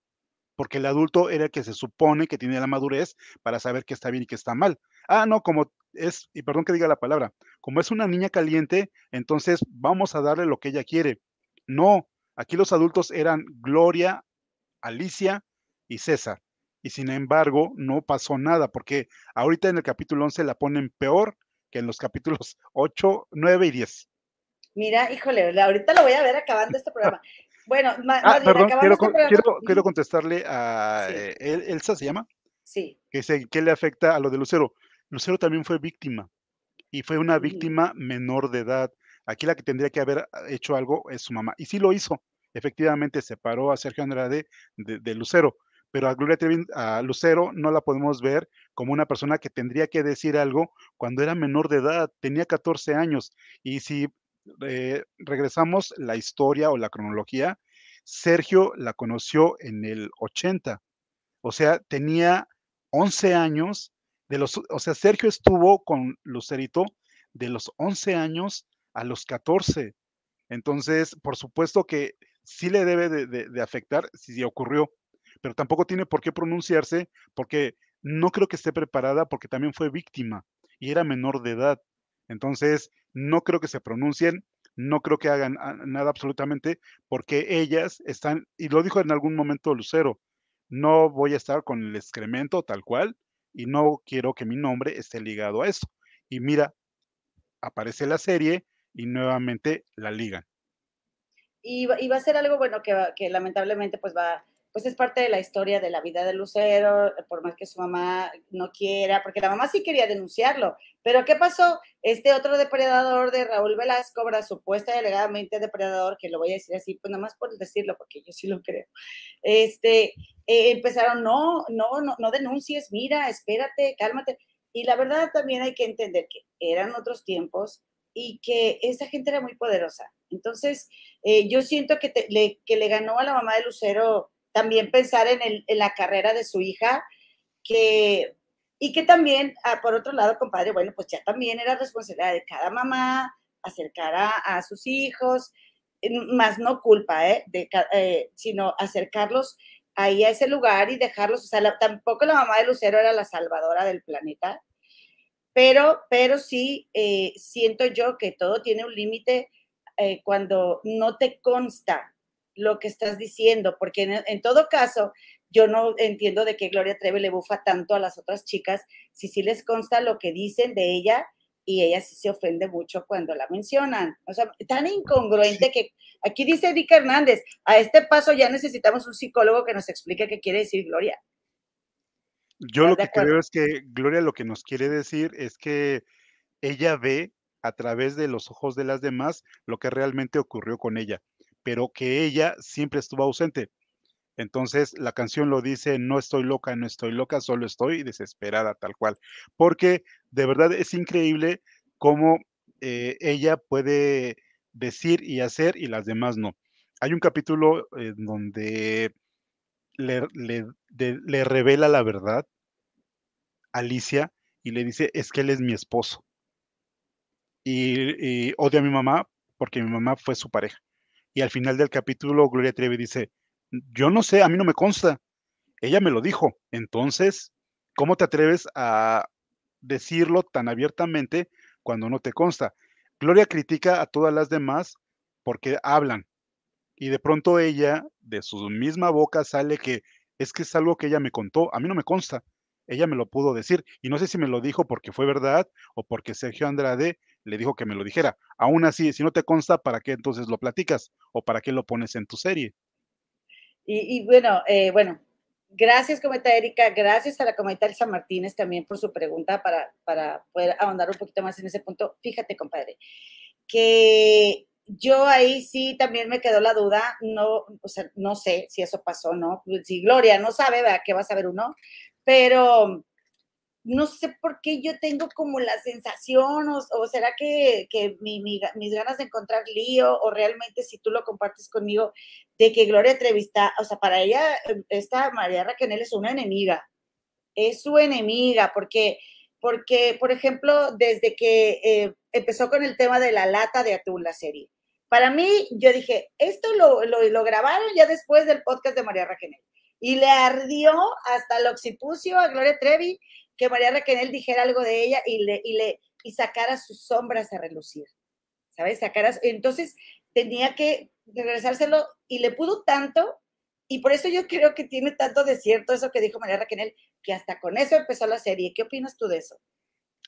porque el adulto era el que se supone que tiene la madurez para saber qué está bien y qué está mal. Ah, no, como es, y perdón que diga la palabra, como es una niña caliente, entonces vamos a darle lo que ella quiere. No, aquí los adultos eran Gloria, Alicia y César. Y sin embargo, no pasó nada, porque ahorita en el capítulo 11 la ponen peor que en los capítulos 8, 9 y 10. Mira, híjole, ahorita lo voy a ver acabando este programa. Bueno, ah, perdón, quiero, quiero, quiero, contestarle a eh, Elsa, ¿se llama? Sí. Que dice, ¿qué le afecta a lo de Lucero? Lucero también fue víctima y fue una víctima menor de edad. Aquí la que tendría que haber hecho algo es su mamá. Y sí lo hizo. Efectivamente, separó a Sergio Andrade de, Lucero. Pero a Gloria Trevi, a Lucero, no la podemos ver como una persona que tendría que decir algo cuando era menor de edad, tenía 14 años. Y si eh, regresamos la historia o la cronología, Sergio la conoció en el 80, o sea, tenía 11 años, de los, o sea, Sergio estuvo con Lucerito de los 11 años a los 14. Entonces, por supuesto que sí le debe de, afectar si ocurrió, pero tampoco tiene por qué pronunciarse porque no creo que esté preparada porque también fue víctima y era menor de edad. Entonces, no creo que se pronuncien, no creo que hagan nada absolutamente, porque ellas están, y lo dijo en algún momento Lucero, no voy a estar con el excremento tal cual, y no quiero que mi nombre esté ligado a eso. Y mira, aparece la serie y nuevamente la ligan. Y, va a ser algo bueno que, que lamentablemente pues va, pues es parte de la historia de la vida de Lucero, por más que su mamá no quiera, porque la mamá sí quería denunciarlo. Pero ¿qué pasó? Este otro depredador de Raúl Velasco, supuesta y alegadamente depredador, que lo voy a decir así, pues nada más por decirlo, porque yo sí lo creo, este, eh, empezaron, no, no, no, no denuncies, mira, espérate, cálmate. Y la verdad también hay que entender que eran otros tiempos y que esa gente era muy poderosa. Entonces, eh, yo siento que, que le ganó a la mamá de Lucero también pensar en, el, en la carrera de su hija, que, y que también, ah, por otro lado, compadre, bueno, pues ya también era responsabilidad de cada mamá acercar a, sus hijos, más no culpa, ¿eh? Eh, sino acercarlos ahí a ese lugar y dejarlos, o sea, tampoco la mamá de Lucero era la salvadora del planeta, pero, pero sí eh, siento yo que todo tiene un límite eh, cuando no te consta lo que estás diciendo, porque en, todo caso, yo no entiendo de qué Gloria Trevi le bufa tanto a las otras chicas, si sí les consta lo que dicen de ella y ella sí se ofende mucho cuando la mencionan. O sea, tan incongruente que aquí dice Erika Hernández, a este paso ya necesitamos un psicólogo que nos explique qué quiere decir Gloria. Yo lo que creo es que Gloria lo que nos quiere decir es que ella ve a través de los ojos de las demás lo que realmente ocurrió con ella, pero que ella siempre estuvo ausente. Entonces la canción lo dice, no estoy loca, no estoy loca, solo estoy desesperada tal cual, porque de verdad es increíble cómo eh, ella puede decir y hacer y las demás no. Hay un capítulo en donde le, revela la verdad Alicia y le dice, es que él es mi esposo y, odia a mi mamá porque mi mamá fue su pareja. Y al final del capítulo, Gloria Trevi dice, yo no sé, a mí no me consta. Ella me lo dijo. Entonces, ¿cómo te atreves a decirlo tan abiertamente cuando no te consta? Gloria critica a todas las demás porque hablan. Y de pronto ella, de su misma boca, sale que es que es algo que ella me contó. A mí no me consta. Ella me lo pudo decir. Y no sé si me lo dijo porque fue verdad o porque Sergio Andrade le dijo que me lo dijera. Aún así, si no te consta, ¿para qué entonces lo platicas? ¿O para qué lo pones en tu serie? Y, bueno, eh, bueno, gracias, cometa Erika, gracias a la cometa Elsa Martínez también por su pregunta para, para poder ahondar un poquito más en ese punto. Fíjate, compadre, que yo ahí sí también me quedó la duda, no, o sea, no sé si eso pasó, ¿no? Si Gloria no sabe, ¿verdad? ¿Qué va a saber uno? Pero no sé por qué yo tengo como la sensación, o, será que, mis ganas de encontrar lío, o realmente si tú lo compartes conmigo, de que Gloria entrevista, o sea, para ella, em, esta María Raquel es una enemiga, es su enemiga, porque, porque por ejemplo, desde que eh, empezó con el tema de la lata de atún, la serie, para mí, yo dije, esto lo, lo, grabaron ya después del podcast de María Raquel. Y le ardió hasta el occipucio a Gloria Trevi que María Raquel dijera algo de ella y le, y le y sacara sus sombras a relucir, ¿sabes? Sacara, entonces tenía que regresárselo y le pudo tanto y por eso yo creo que tiene tanto desierto eso que dijo María Raquel, que hasta con eso empezó la serie. ¿Qué opinas tú de eso?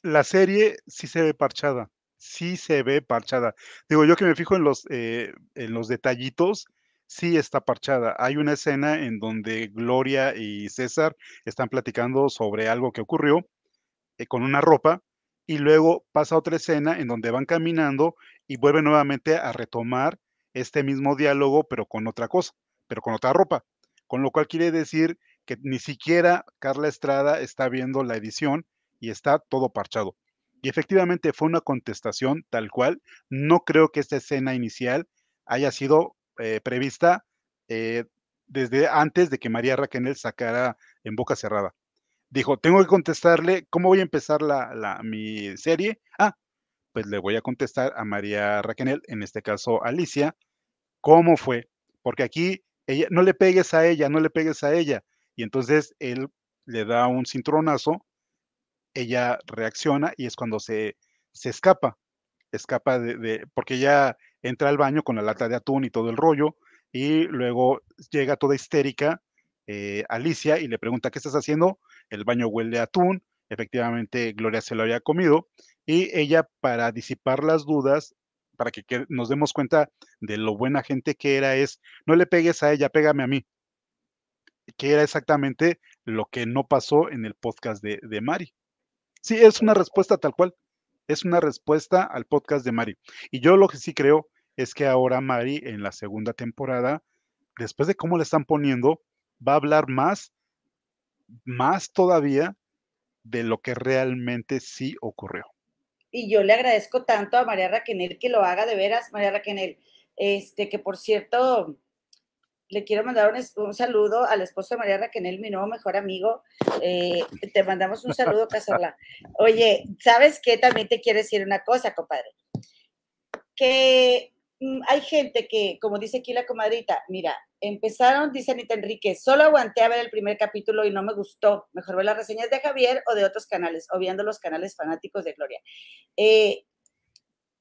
La serie sí se ve parchada, sí se ve parchada. Digo, yo que me fijo en los, eh, en los detallitos, sí está parchada. Hay una escena en donde Gloria y César están platicando sobre algo que ocurrió eh, con una ropa y luego pasa otra escena en donde van caminando y vuelven nuevamente a retomar este mismo diálogo, pero con otra cosa, pero con otra ropa. Con lo cual quiere decir que ni siquiera Carla Estrada está viendo la edición y está todo parchado. Y efectivamente fue una contestación tal cual. No creo que esta escena inicial haya sido eh, prevista eh, desde antes de que María Raquel sacara en boca cerrada. Dijo, tengo que contestarle, ¿cómo voy a empezar la, mi serie? Ah, pues le voy a contestar a María Raquel, en este caso Alicia, ¿cómo fue? Porque aquí ella, no le pegues a ella, no le pegues a ella. Y entonces él le da un cinturonazo, ella reacciona y es cuando se, se escapa, escapa de, de, porque ya entra al baño con la lata de atún y todo el rollo, y luego llega toda histérica eh, Alicia y le pregunta, ¿qué estás haciendo? El baño huele a atún, efectivamente Gloria se lo había comido, y ella para disipar las dudas, para que, nos demos cuenta de lo buena gente que era, es, no le pegues a ella, pégame a mí, que era exactamente lo que no pasó en el podcast de, de Mari. Sí, es una respuesta tal cual es una respuesta al podcast de Mari. Y yo lo que sí creo es que ahora Mari en la segunda temporada, después de cómo le están poniendo, va a hablar más, más todavía de lo que realmente sí ocurrió. Y yo le agradezco tanto a María Raquel que lo haga de veras, María Raquel. Este, que por cierto, le quiero mandar un, saludo al esposo de María Raquel, mi nuevo mejor amigo. Eh, te mandamos un saludo, Casola. Oye, ¿sabes qué? También te quiero decir una cosa, compadre. Que hay gente que, como dice aquí la comadrita, mira, empezaron, dice Anita Enrique, solo aguanté a ver el primer capítulo y no me gustó. Mejor ver las reseñas de Javier o de otros canales, o viendo los canales fanáticos de Gloria. Eh,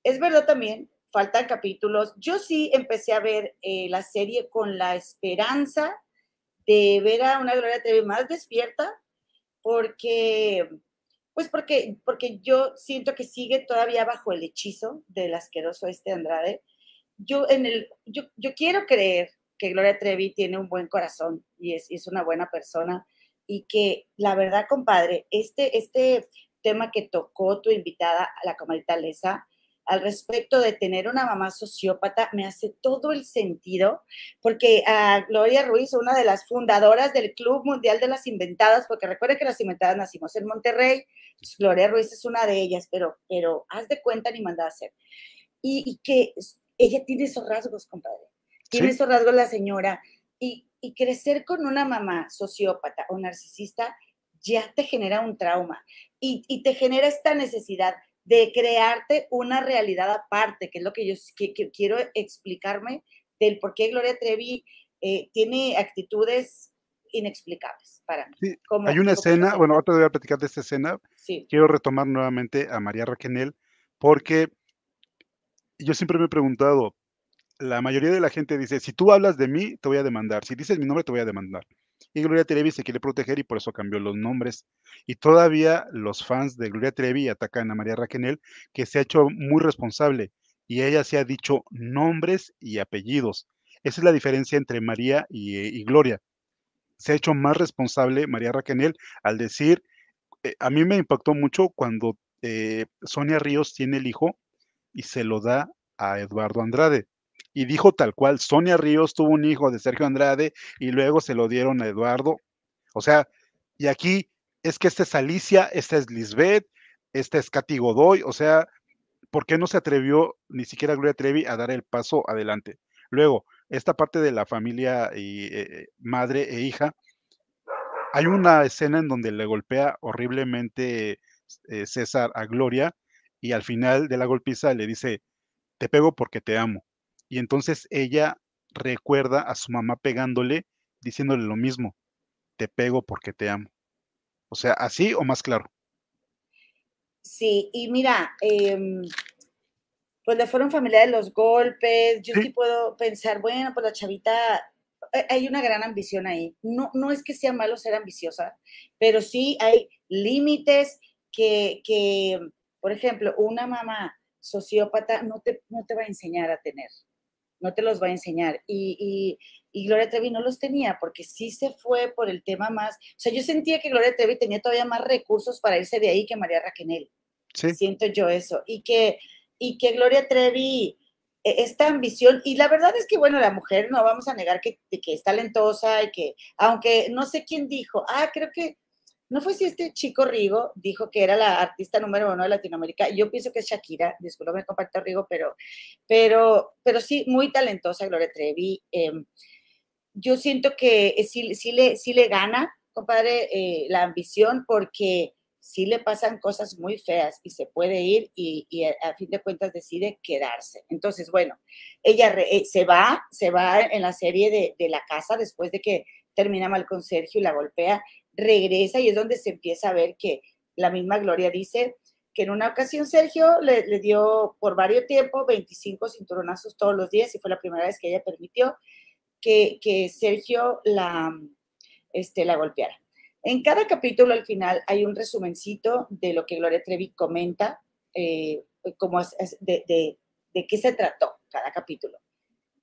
es verdad también, faltan capítulos. Yo sí empecé a ver eh, la serie con la esperanza de ver a una Gloria Trevi más despierta, porque, pues porque, porque yo siento que sigue todavía bajo el hechizo del asqueroso este Andrade. Yo, en el, yo, yo quiero creer que Gloria Trevi tiene un buen corazón y es, es una buena persona y que la verdad, compadre, este, este tema que tocó tu invitada, la comadita Lesa, al respecto de tener una mamá sociópata me hace todo el sentido, porque a Gloria Ruiz, una de las fundadoras del Club Mundial de las Inventadas, porque recuerde que las inventadas nacimos en Monterrey, Gloria Ruiz es una de ellas, pero, pero haz de cuenta ni manda a hacer. Y, que ella tiene esos rasgos, compadre. Tiene esos rasgos la señora. Y, y crecer con una mamá sociópata o narcisista ya te genera un trauma y, y te genera esta necesidad de crearte una realidad aparte, que es lo que yo quiero explicarme del por qué Gloria Trevi eh, tiene actitudes inexplicables para mí. hay una escena, bueno, ahora te voy a platicar de esta escena. Quiero retomar nuevamente a María Raquenel, porque yo siempre me he preguntado, la mayoría de la gente dice, si tú hablas de mí, te voy a demandar, si dices mi nombre, te voy a demandar y Gloria Trevi se quiere proteger y por eso cambió los nombres. Y todavía los fans de Gloria Trevi atacan a María Raquenel, que se ha hecho muy responsable y ella se ha dicho nombres y apellidos. Esa es la diferencia entre María y, Gloria. Se ha hecho más responsable María Raquenel al decir, eh, a mí me impactó mucho cuando eh, Sonia Ríos tiene el hijo y se lo da a Eduardo Andrade y dijo tal cual, Sonia Ríos tuvo un hijo de Sergio Andrade y luego se lo dieron a Eduardo. O sea, y aquí es que esta es Alicia, esta es Lisbeth, esta es Katy Godoy, o sea, ¿por qué no se atrevió ni siquiera Gloria Trevi a dar el paso adelante? Luego, esta parte de la familia eh, madre e hija, hay una escena en donde le golpea horriblemente eh, César a Gloria y al final de la golpiza le dice, te pego porque te amo. Y entonces ella recuerda a su mamá pegándole, diciéndole lo mismo, te pego porque te amo. O sea, así o más claro. Sí, y mira, em, pues le fueron familiares los golpes, yo sí. puedo pensar, bueno, pues la chavita, eh, hay una gran ambición ahí. No, no es que sea malo ser ambiciosa, pero sí hay límites que, que, por ejemplo, una mamá sociópata no te, no te va a enseñar a tener no te los va a enseñar. Y, Gloria Trevi no los tenía porque sí se fue por el tema más, o sea, yo sentía que Gloria Trevi tenía todavía más recursos para irse de ahí que María Raquenel. Sí. Siento yo eso. Y que, y que Gloria Trevi, e, esta ambición, y la verdad es que, bueno, la mujer no vamos a negar que, que es talentosa y que, aunque no sé quién dijo, ah, creo que no fue si este chico Rigo dijo que era la artista número uno de Latinoamérica. Yo pienso que es Shakira, disculpe, comparto Rigo, pero, pero, pero sí, muy talentosa Gloria Trevi. Em, yo siento que sí, sí, le, sí le gana, compadre, eh, la ambición porque sí le pasan cosas muy feas y se puede ir y, a, fin de cuentas decide quedarse. Entonces, bueno, ella eh, se va, se va en la serie de, de, la casa después de que termina mal con Sergio y la golpea regresa y es donde se empieza a ver que la misma Gloria dice que en una ocasión Sergio le, dio por varios tiempos 25 cinturonazos todos los días y fue la primera vez que ella permitió que, Sergio la, este, la golpeara. En cada capítulo al final hay un resumencito de lo que Gloria Trevi comenta, eh, como de, de, de qué se trató cada capítulo.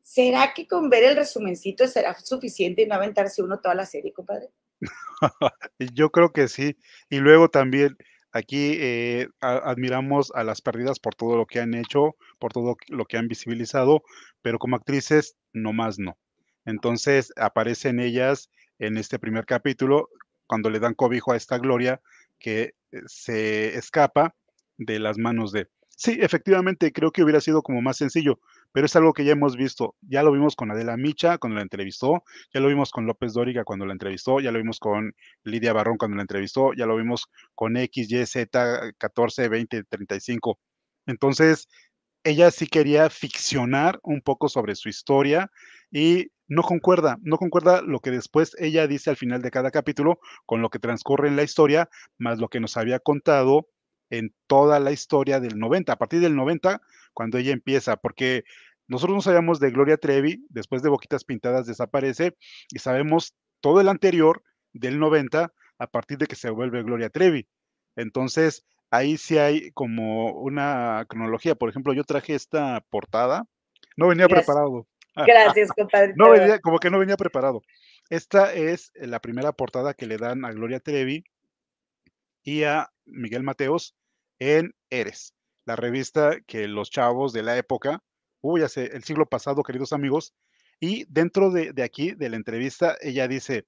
¿Será que con ver el resumencito será suficiente y no aventarse uno toda la serie, compadre? Yo creo que sí. Y luego también aquí eh, admiramos a las perdidas por todo lo que han hecho, por todo lo que han visibilizado, pero como actrices, no más no. Entonces aparecen ellas en este primer capítulo cuando le dan cobijo a esta Gloria que eh, se escapa de las manos de... Sí, efectivamente, creo que hubiera sido como más sencillo, pero es algo que ya hemos visto. Ya lo vimos con Adela Micha cuando la entrevistó, ya lo vimos con López Dóriga cuando la entrevistó, ya lo vimos con Lidia Barrón cuando la entrevistó, ya lo vimos con X, Y, Z, 14, 20, 35. Entonces, ella sí quería ficcionar un poco sobre su historia y no concuerda, no concuerda lo que después ella dice al final de cada capítulo con lo que transcurre en la historia, más lo que nos había contado en toda la historia del 90, a partir del 90, cuando ella empieza, porque nosotros no sabíamos de Gloria Trevi, después de Boquitas Pintadas desaparece, y sabemos todo el anterior del 90 a partir de que se vuelve Gloria Trevi. Entonces, ahí sí hay como una cronología. Por ejemplo, yo traje esta portada, no venía preparado. Gracias, compadre. no venía, como que no venía preparado. Esta es la primera portada que le dan a Gloria Trevi y a Miguel Mateos en Eres, la revista que los chavos de la época, uy, hace el siglo pasado, queridos amigos, y dentro de, aquí, de la entrevista, ella dice,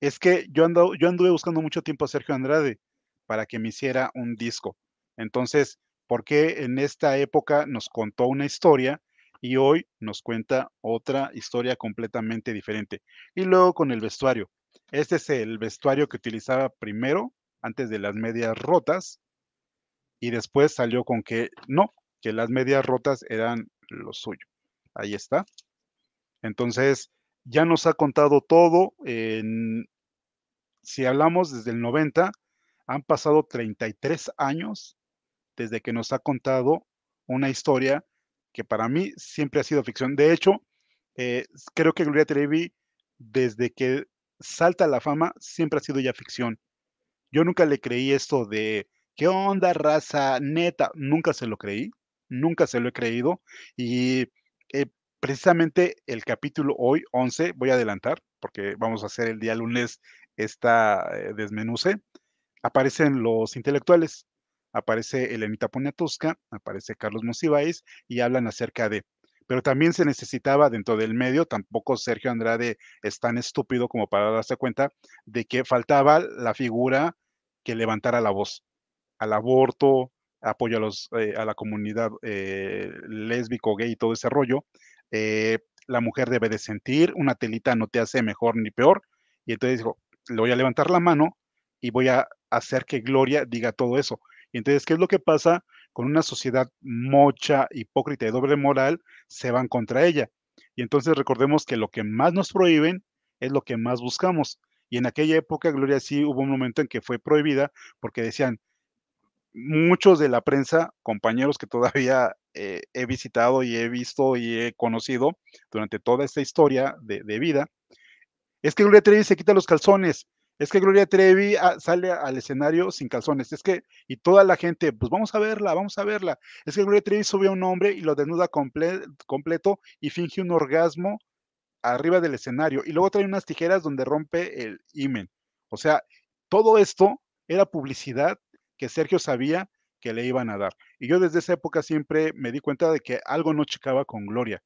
es que yo, ando, yo anduve buscando mucho tiempo a Sergio Andrade para que me hiciera un disco. Entonces, ¿por qué en esta época nos contó una historia y hoy nos cuenta otra historia completamente diferente? Y luego con el vestuario. Este es el vestuario que utilizaba primero, antes de las medias rotas, y después salió con que no, que las medias rotas eran lo suyo. Ahí está. Entonces, ya nos ha contado todo. Si hablamos desde el 90, han pasado 33 años desde que nos ha contado una historia que para mí siempre ha sido ficción. De hecho, eh, creo que Gloria Trevi, desde que salta a la fama, siempre ha sido ya ficción. Yo nunca le creí esto de, ¿qué onda, raza? Neta, nunca se lo creí, nunca se lo he creído. Y eh, precisamente el capítulo hoy, 11, voy a adelantar, porque vamos a hacer el día lunes esta eh, desmenuce, aparecen los intelectuales, aparece Elenita Poniatowska, aparece Carlos Monsiváis y hablan acerca de, pero también se necesitaba dentro del medio, tampoco Sergio Andrade es tan estúpido como para darse cuenta de que faltaba la figura que levantara la voz al aborto, apoyo a, los, eh, a la comunidad eh, lésbico, gay todo ese rollo. Eh, la mujer debe de sentir, una telita no te hace mejor ni peor. Y entonces dijo, le voy a levantar la mano y voy a hacer que Gloria diga todo eso. Y entonces, ¿qué es lo que pasa? Con una sociedad mocha, hipócrita y doble moral, se van contra ella. Y entonces recordemos que lo que más nos prohíben es lo que más buscamos. Y en aquella época, Gloria sí hubo un momento en que fue prohibida porque decían, muchos de la prensa, compañeros que todavía eh, he visitado y he visto y he conocido durante toda esta historia de, vida, es que Gloria Trevi se quita los calzones, es que Gloria Trevi ah, sale al escenario sin calzones, es que, y toda la gente, pues vamos a verla, vamos a verla, es que Gloria Trevi sube a un hombre y lo desnuda completo y finge un orgasmo arriba del escenario, y luego trae unas tijeras donde rompe el imen. O sea, todo esto era publicidad que Sergio sabía que le iban a dar. Y yo desde esa época siempre me di cuenta de que algo no checaba con Gloria,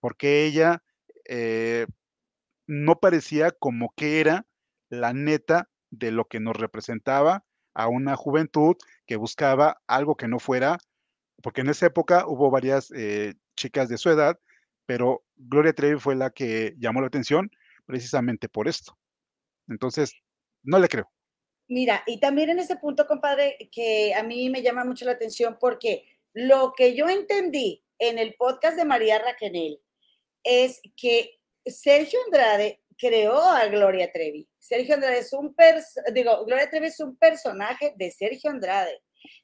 porque ella eh, no parecía como que era la neta de lo que nos representaba a una juventud que buscaba algo que no fuera, porque en esa época hubo varias eh, chicas de su edad, pero Gloria Trevi fue la que llamó la atención precisamente por esto. Entonces, no le creo. Mira, y también en ese punto, compadre, que a mí me llama mucho la atención porque lo que yo entendí en el podcast de María Raquenel es que Sergio Andrade creó a Gloria Trevi. Sergio Andrade es un, digo, Gloria Trevi es un personaje de Sergio Andrade.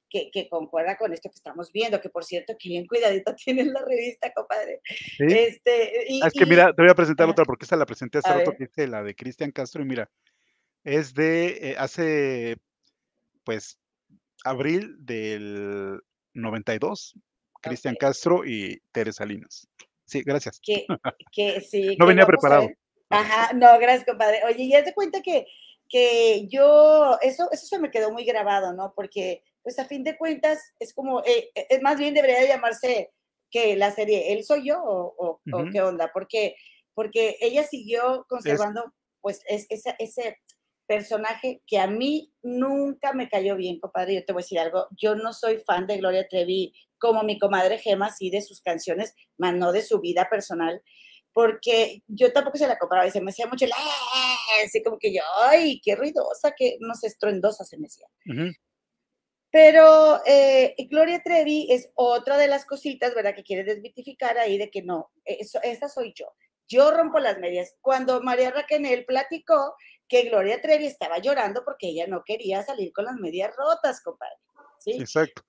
Que, que, concuerda con esto que estamos viendo, que por cierto, que bien cuidadito tiene la revista, compadre. Este, ah, es que mira, te voy a presentar otra porque esta la presenté hace rato, que es la de Cristian Castro, y mira, es de eh, hace, pues, abril del 92, Cristian Castro y Teresa Salinas. Sí, gracias. Que, que sí. no venía preparado. Ajá, no, gracias, compadre. Oye, ya te cuenta que, que yo, eso, eso se me quedó muy grabado, ¿no? Porque, pues, a fin de cuentas, es como, eh, eh más bien debería llamarse que la serie, ¿él soy yo o, qué onda? Porque, porque ella siguió conservando, pues, es, ese personaje que a mí nunca me cayó bien, compadre. Yo te voy a decir algo, yo no soy fan de Gloria Trevi como mi comadre Gema, sí de sus canciones, más no de su vida personal, porque yo tampoco se la compraba y se me hacía mucho, así como que yo, ay, qué ruidosa, que no sé, estruendosa se me hacía. Pero eh, Gloria Trevi es otra de las cositas, ¿verdad? Que quiere desmitificar ahí de que no, eso, esa soy yo. yo rompo las medias. Cuando María Raquel platicó que Gloria Trevi estaba llorando porque ella no quería salir con las medias rotas, compadre. ¿sí? Exacto.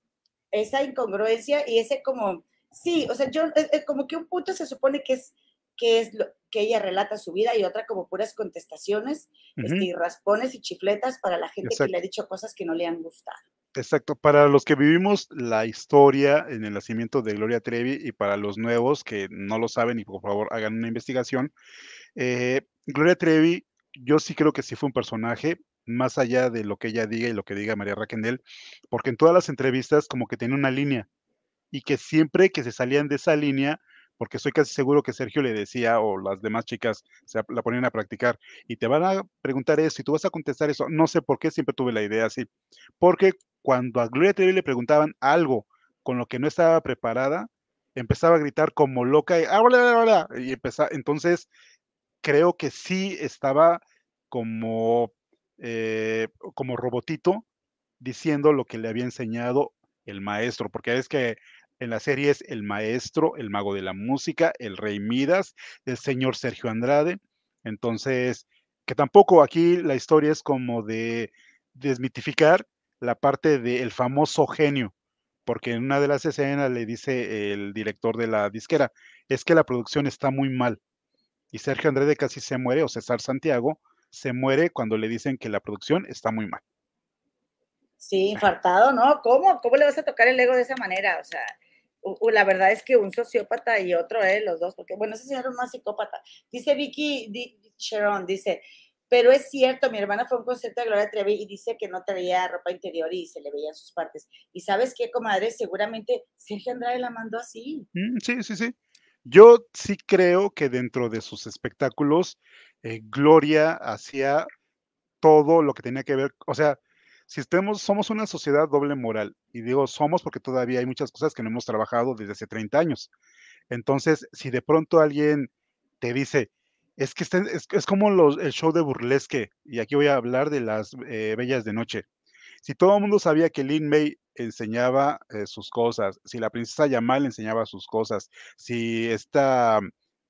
Esa incongruencia y ese como, sí, o sea, yo, como que un punto se supone que es que es lo que ella relata su vida y otra como puras contestaciones, este, y raspones y chifletas para la gente que le ha dicho cosas que no le han gustado. Exacto, para los que vivimos la historia en el nacimiento de Gloria Trevi y para los nuevos que no lo saben y por favor hagan una investigación, eh, Gloria Trevi, yo sí creo que sí fue un personaje, más allá de lo que ella diga y lo que diga María Raquel, porque en todas las entrevistas como que tenía una línea y que siempre que se salían de esa línea, porque estoy casi seguro que Sergio le decía o las demás chicas se la ponían a practicar y te van a preguntar eso y tú vas a contestar eso. No sé por qué siempre tuve la idea así, porque cuando a Gloria Trevi le preguntaban algo con lo que no estaba preparada, empezaba a gritar como loca y, ah, y empezaba, entonces creo que sí estaba como, eh, como robotito diciendo lo que le había enseñado el maestro, porque es que en la serie es el maestro, el mago de la música, el rey Midas, el señor Sergio Andrade. Entonces, que tampoco aquí la historia es como de desmitificar la parte del famoso genio, porque en una de las escenas le dice el director de la disquera, es que la producción está muy mal. Y Sergio Andrade casi se muere, o César Santiago se muere cuando le dicen que la producción está muy mal. Sí, infartado, ¿no? ¿Cómo? ¿Cómo le vas a tocar el ego de esa manera? O sea, la verdad es que un sociópata y otro, eh, los dos, porque bueno, ese señor es más psicópata. Dice Vicky Sharon, dice, pero es cierto, mi hermana fue a un concierto de Gloria Trevi y dice que no traía ropa interior y se le veían sus partes. Y sabes qué, comadre, seguramente Sergio Andrade la mandó así. Mm, sí, sí, sí. Yo sí creo que dentro de sus espectáculos, eh, Gloria hacía todo lo que tenía que ver, o sea, si estemos, somos una sociedad doble moral, y digo somos porque todavía hay muchas cosas que no hemos trabajado desde hace 30 años. Entonces, si de pronto alguien te dice, es que es, como el show de burlesque, y aquí voy a hablar de las eh, bellas de noche. Si todo el mundo sabía que Lin May enseñaba eh, sus cosas, si la princesa Yamal enseñaba sus cosas, si esta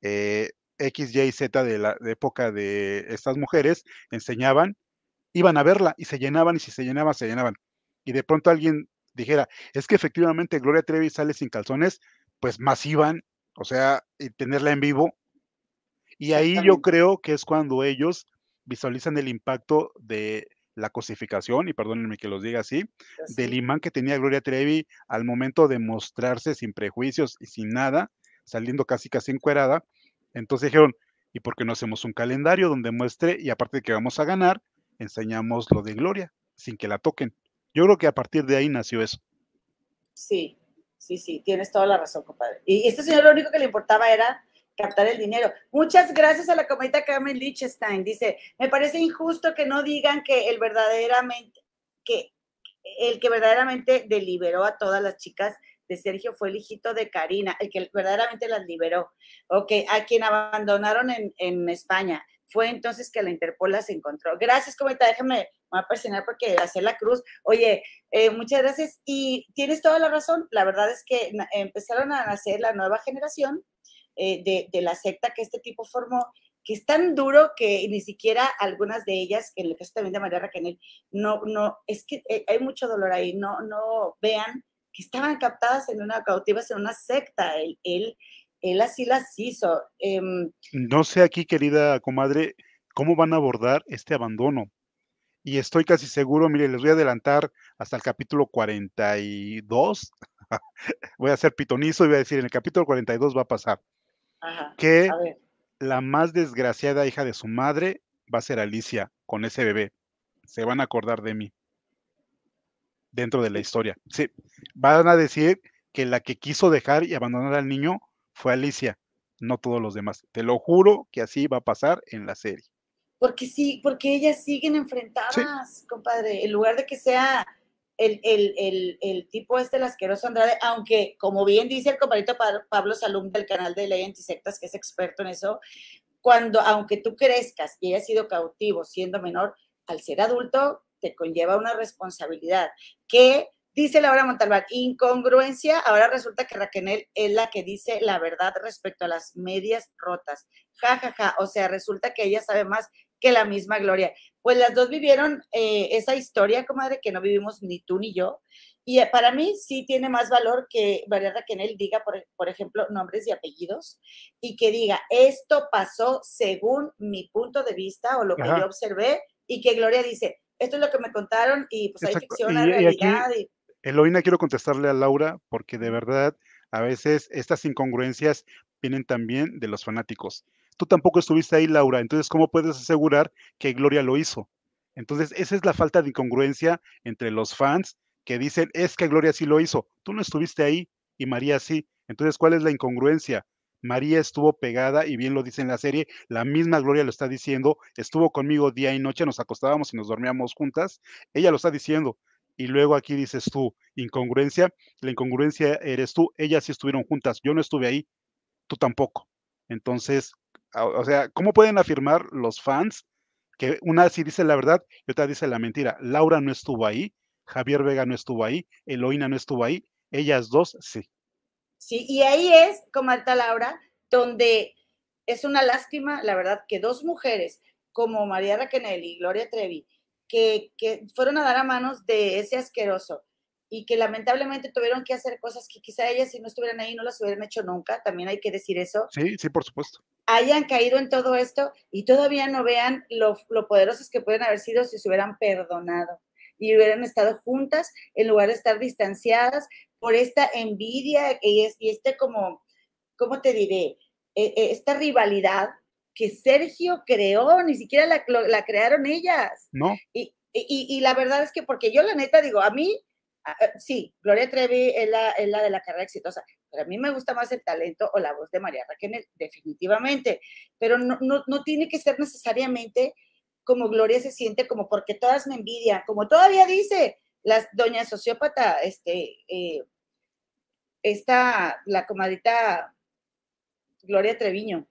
eh, X, Y, Z de la época de estas mujeres enseñaban, iban a verla y se llenaban y si se llenaban, se llenaban. Y de pronto alguien dijera, es que efectivamente Gloria Trevi sale sin calzones, pues más iban, o sea, y tenerla en vivo. Y ahí yo creo que es cuando ellos visualizan el impacto de la cosificación, y perdónenme que los diga así, del imán que tenía Gloria Trevi al momento de mostrarse sin prejuicios y sin nada, saliendo casi casi encuerada. Entonces dijeron, ¿y por qué no hacemos un calendario donde muestre, y aparte de que vamos a ganar, enseñamos lo de Gloria, sin que la toquen. Yo creo que a partir de ahí nació eso. Sí, sí, sí, tienes toda la razón, compadre. Y este señor lo único que le importaba era captar el dinero. Muchas gracias a la comadita Carmen Lichtenstein. Dice, me parece injusto que no digan que el verdaderamente, que el que verdaderamente deliberó a todas las chicas de Sergio fue el hijito de Karina, el que verdaderamente las liberó. Ok, a quien abandonaron en, en España fue entonces que la Interpol las encontró. Gracias, cometa, déjame, voy a presionar porque hacer la cruz. Oye, eh, muchas gracias y tienes toda la razón. La verdad es que empezaron a nacer la nueva generación eh, de, la secta que este tipo formó, que es tan duro que ni siquiera algunas de ellas, en el caso también de María Raquel, no, no, es que eh, hay mucho dolor ahí, no, no vean que estaban captadas en una cautivas en una secta. él él así las hizo. Em, no sé aquí, querida comadre, cómo van a abordar este abandono. Y estoy casi seguro, mire, les voy a adelantar hasta el capítulo 42. voy a hacer pitonizo y voy a decir, en el capítulo 42 va a pasar que la más desgraciada hija de su madre va a ser Alicia con ese bebé. Se van a acordar de mí dentro de la historia. Sí, van a decir que la que quiso dejar y abandonar al niño fue Alicia, no todos los demás. Te lo juro que así va a pasar en la serie. Porque sí, porque ellas siguen enfrentadas, compadre. En lugar de que sea el, el, tipo este, el asqueroso Andrade, aunque, como bien dice el compadrito Pablo Salum del canal de Ley Antisectas, que es experto en eso, cuando, aunque tú crezcas y hayas sido cautivo siendo menor, al ser adulto te conlleva una responsabilidad que Dice Laura Montalbán, incongruencia, ahora resulta que Raquel es la que dice la verdad respecto a las medias rotas. Ja, ja, ja. O sea, resulta que ella sabe más que la misma Gloria. Pues las dos vivieron eh, esa historia, comadre, que no vivimos ni tú ni yo. Y eh, para mí sí tiene más valor que María Raquel diga, por, por, ejemplo, nombres y apellidos y que diga, esto pasó según mi punto de vista o lo que yo observé y que Gloria dice, esto es lo que me contaron y pues hay ficción, hay realidad. Y, Eloína, quiero contestarle a Laura porque de verdad a veces estas incongruencias vienen también de los fanáticos. Tú tampoco estuviste ahí, Laura, entonces ¿cómo puedes asegurar que Gloria lo hizo? Entonces, esa es la falta de incongruencia entre los fans que dicen, es que Gloria sí lo hizo. Tú no estuviste ahí y María sí. Entonces, ¿cuál es la incongruencia? María estuvo pegada y bien lo dice en la serie, la misma Gloria lo está diciendo, estuvo conmigo día y noche, nos acostábamos y nos dormíamos juntas, ella lo está diciendo, y luego aquí dices tú, incongruencia, la incongruencia eres tú, ellas sí estuvieron juntas, yo no estuve ahí, tú tampoco. Entonces, o sea, ¿cómo pueden afirmar los fans que una sí dice la verdad y otra dice la mentira? Laura no estuvo ahí, Javier Vega no estuvo ahí, Eloína no estuvo ahí, ellas dos sí. Sí, y ahí es, como alta Laura, donde es una lástima, la verdad, que dos mujeres como María Raquel y Gloria Trevi que, fueron a dar a manos de ese asqueroso y que lamentablemente tuvieron que hacer cosas que quizá ellas si no estuvieran ahí no las hubieran hecho nunca, también hay que decir eso. Sí, sí, por supuesto. Hayan caído en todo esto y todavía no vean lo, lo poderosos que pueden haber sido si se hubieran perdonado y hubieran estado juntas en lugar de estar distanciadas por esta envidia y, es, y este como, ¿cómo te diré? E, e, esta rivalidad que Sergio creó, ni siquiera la, la crearon ellas. No. Y, y, y, la verdad es que, porque yo la neta digo, a mí, sí, Gloria Trevi es la, es la de la carrera exitosa, pero a mí me gusta más el talento o la voz de María Raquel, definitivamente, pero no, no, no tiene que ser necesariamente como Gloria se siente, como porque todas me envidian, como todavía dice la doña sociópata, este, eh, esta, la comadita Gloria Treviño,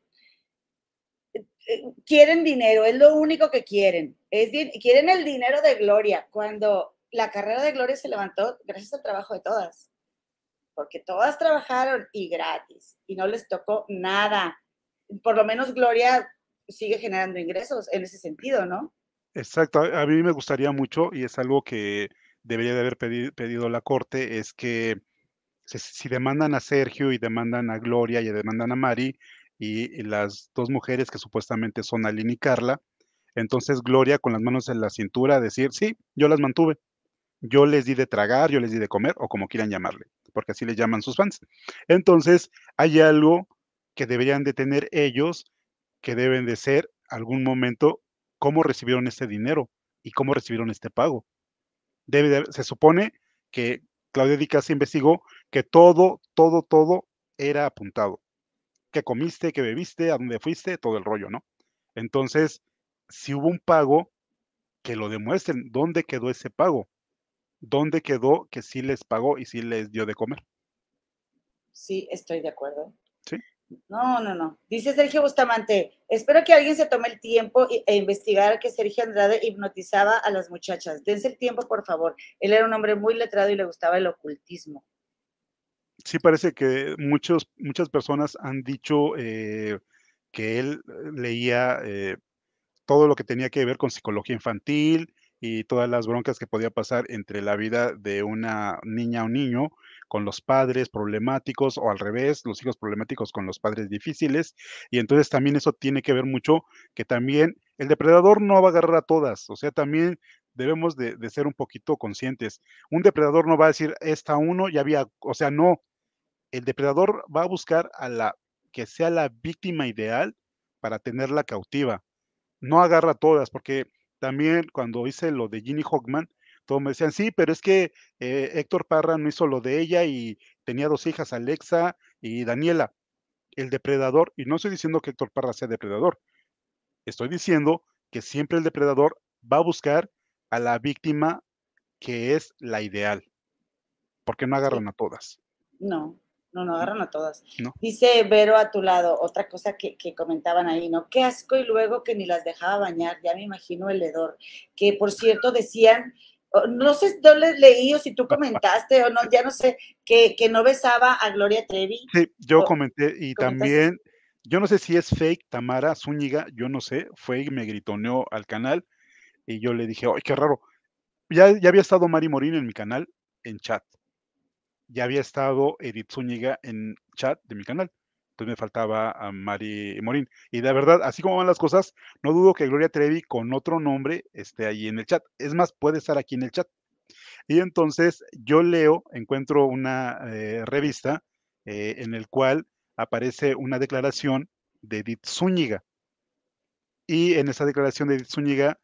quieren dinero, es lo único que quieren. Es, quieren el dinero de Gloria, cuando la carrera de Gloria se levantó gracias al trabajo de todas, porque todas trabajaron y gratis, y no les tocó nada. Por lo menos Gloria sigue generando ingresos en ese sentido, ¿no? Exacto, a mí me gustaría mucho, y es algo que debería de haber pedido, la Corte, es que si demandan a Sergio y demandan a Gloria y demandan a Mari, y las dos mujeres que supuestamente son Aline y Carla. Entonces Gloria con las manos en la cintura decir, sí, yo las mantuve. Yo les di de tragar, yo les di de comer o como quieran llamarle, porque así les llaman sus fans. Entonces hay algo que deberían de tener ellos, que deben de ser algún momento cómo recibieron este dinero y cómo recibieron este pago. Debe se supone que Claudia Di Casa investigó que todo, todo, todo era apuntado qué comiste, qué bebiste, a dónde fuiste, todo el rollo, ¿no? Entonces, si hubo un pago, que lo demuestren, ¿dónde quedó ese pago? ¿Dónde quedó que sí les pagó y sí les dio de comer? Sí, estoy de acuerdo. Sí. No, no, no. Dice Sergio Bustamante, espero que alguien se tome el tiempo e investigar que Sergio Andrade hipnotizaba a las muchachas. Dense el tiempo, por favor. Él era un hombre muy letrado y le gustaba el ocultismo sí parece que muchos, muchas personas han dicho eh, que él eh, leía eh, todo lo que tenía que ver con psicología infantil y todas las broncas que podía pasar entre la vida de una niña o niño con los padres problemáticos o al revés, los hijos problemáticos con los padres difíciles. Y entonces también eso tiene que ver mucho que también el depredador no va a agarrar a todas, o sea, también debemos de, ser un poquito conscientes. Un depredador no va a decir, esta uno ya había, o sea, no, el depredador va a buscar a la que sea la víctima ideal para tenerla cautiva. No agarra a todas, porque también cuando hice lo de Ginny Hogman, todos me decían, sí, pero es que eh, Héctor Parra no hizo lo de ella y tenía dos hijas, Alexa y Daniela. El depredador, y no estoy diciendo que Héctor Parra sea depredador, estoy diciendo que siempre el depredador va a buscar a la víctima que es la ideal, porque no agarran a todas. No, no, no agarran a todas. Dice Vero a tu lado, otra cosa que, comentaban ahí, ¿no? Qué asco y luego que ni las dejaba bañar, ya me imagino el hedor. Que por cierto decían no sé dónde leí o si tú comentaste o no, ya no sé, que, que no besaba a Gloria Trevi. Sí, yo comenté y también, yo no sé si es fake Tamara Zúñiga, yo no sé, fue y me gritoneó al canal y yo le dije, ¡ay, qué raro! Ya, ya había estado Mari Morín en mi canal en chat. Ya había estado Edith Zúñiga en chat de mi canal. Entonces me faltaba a Mari Morín. Y de verdad, así como van las cosas, no dudo que Gloria Trevi con otro nombre esté ahí en el chat. Es más, puede estar aquí en el chat. Y entonces yo leo, encuentro una eh, revista eh, en el cual aparece una declaración de Edith Zúñiga. Y en esa declaración de Edith Zúñiga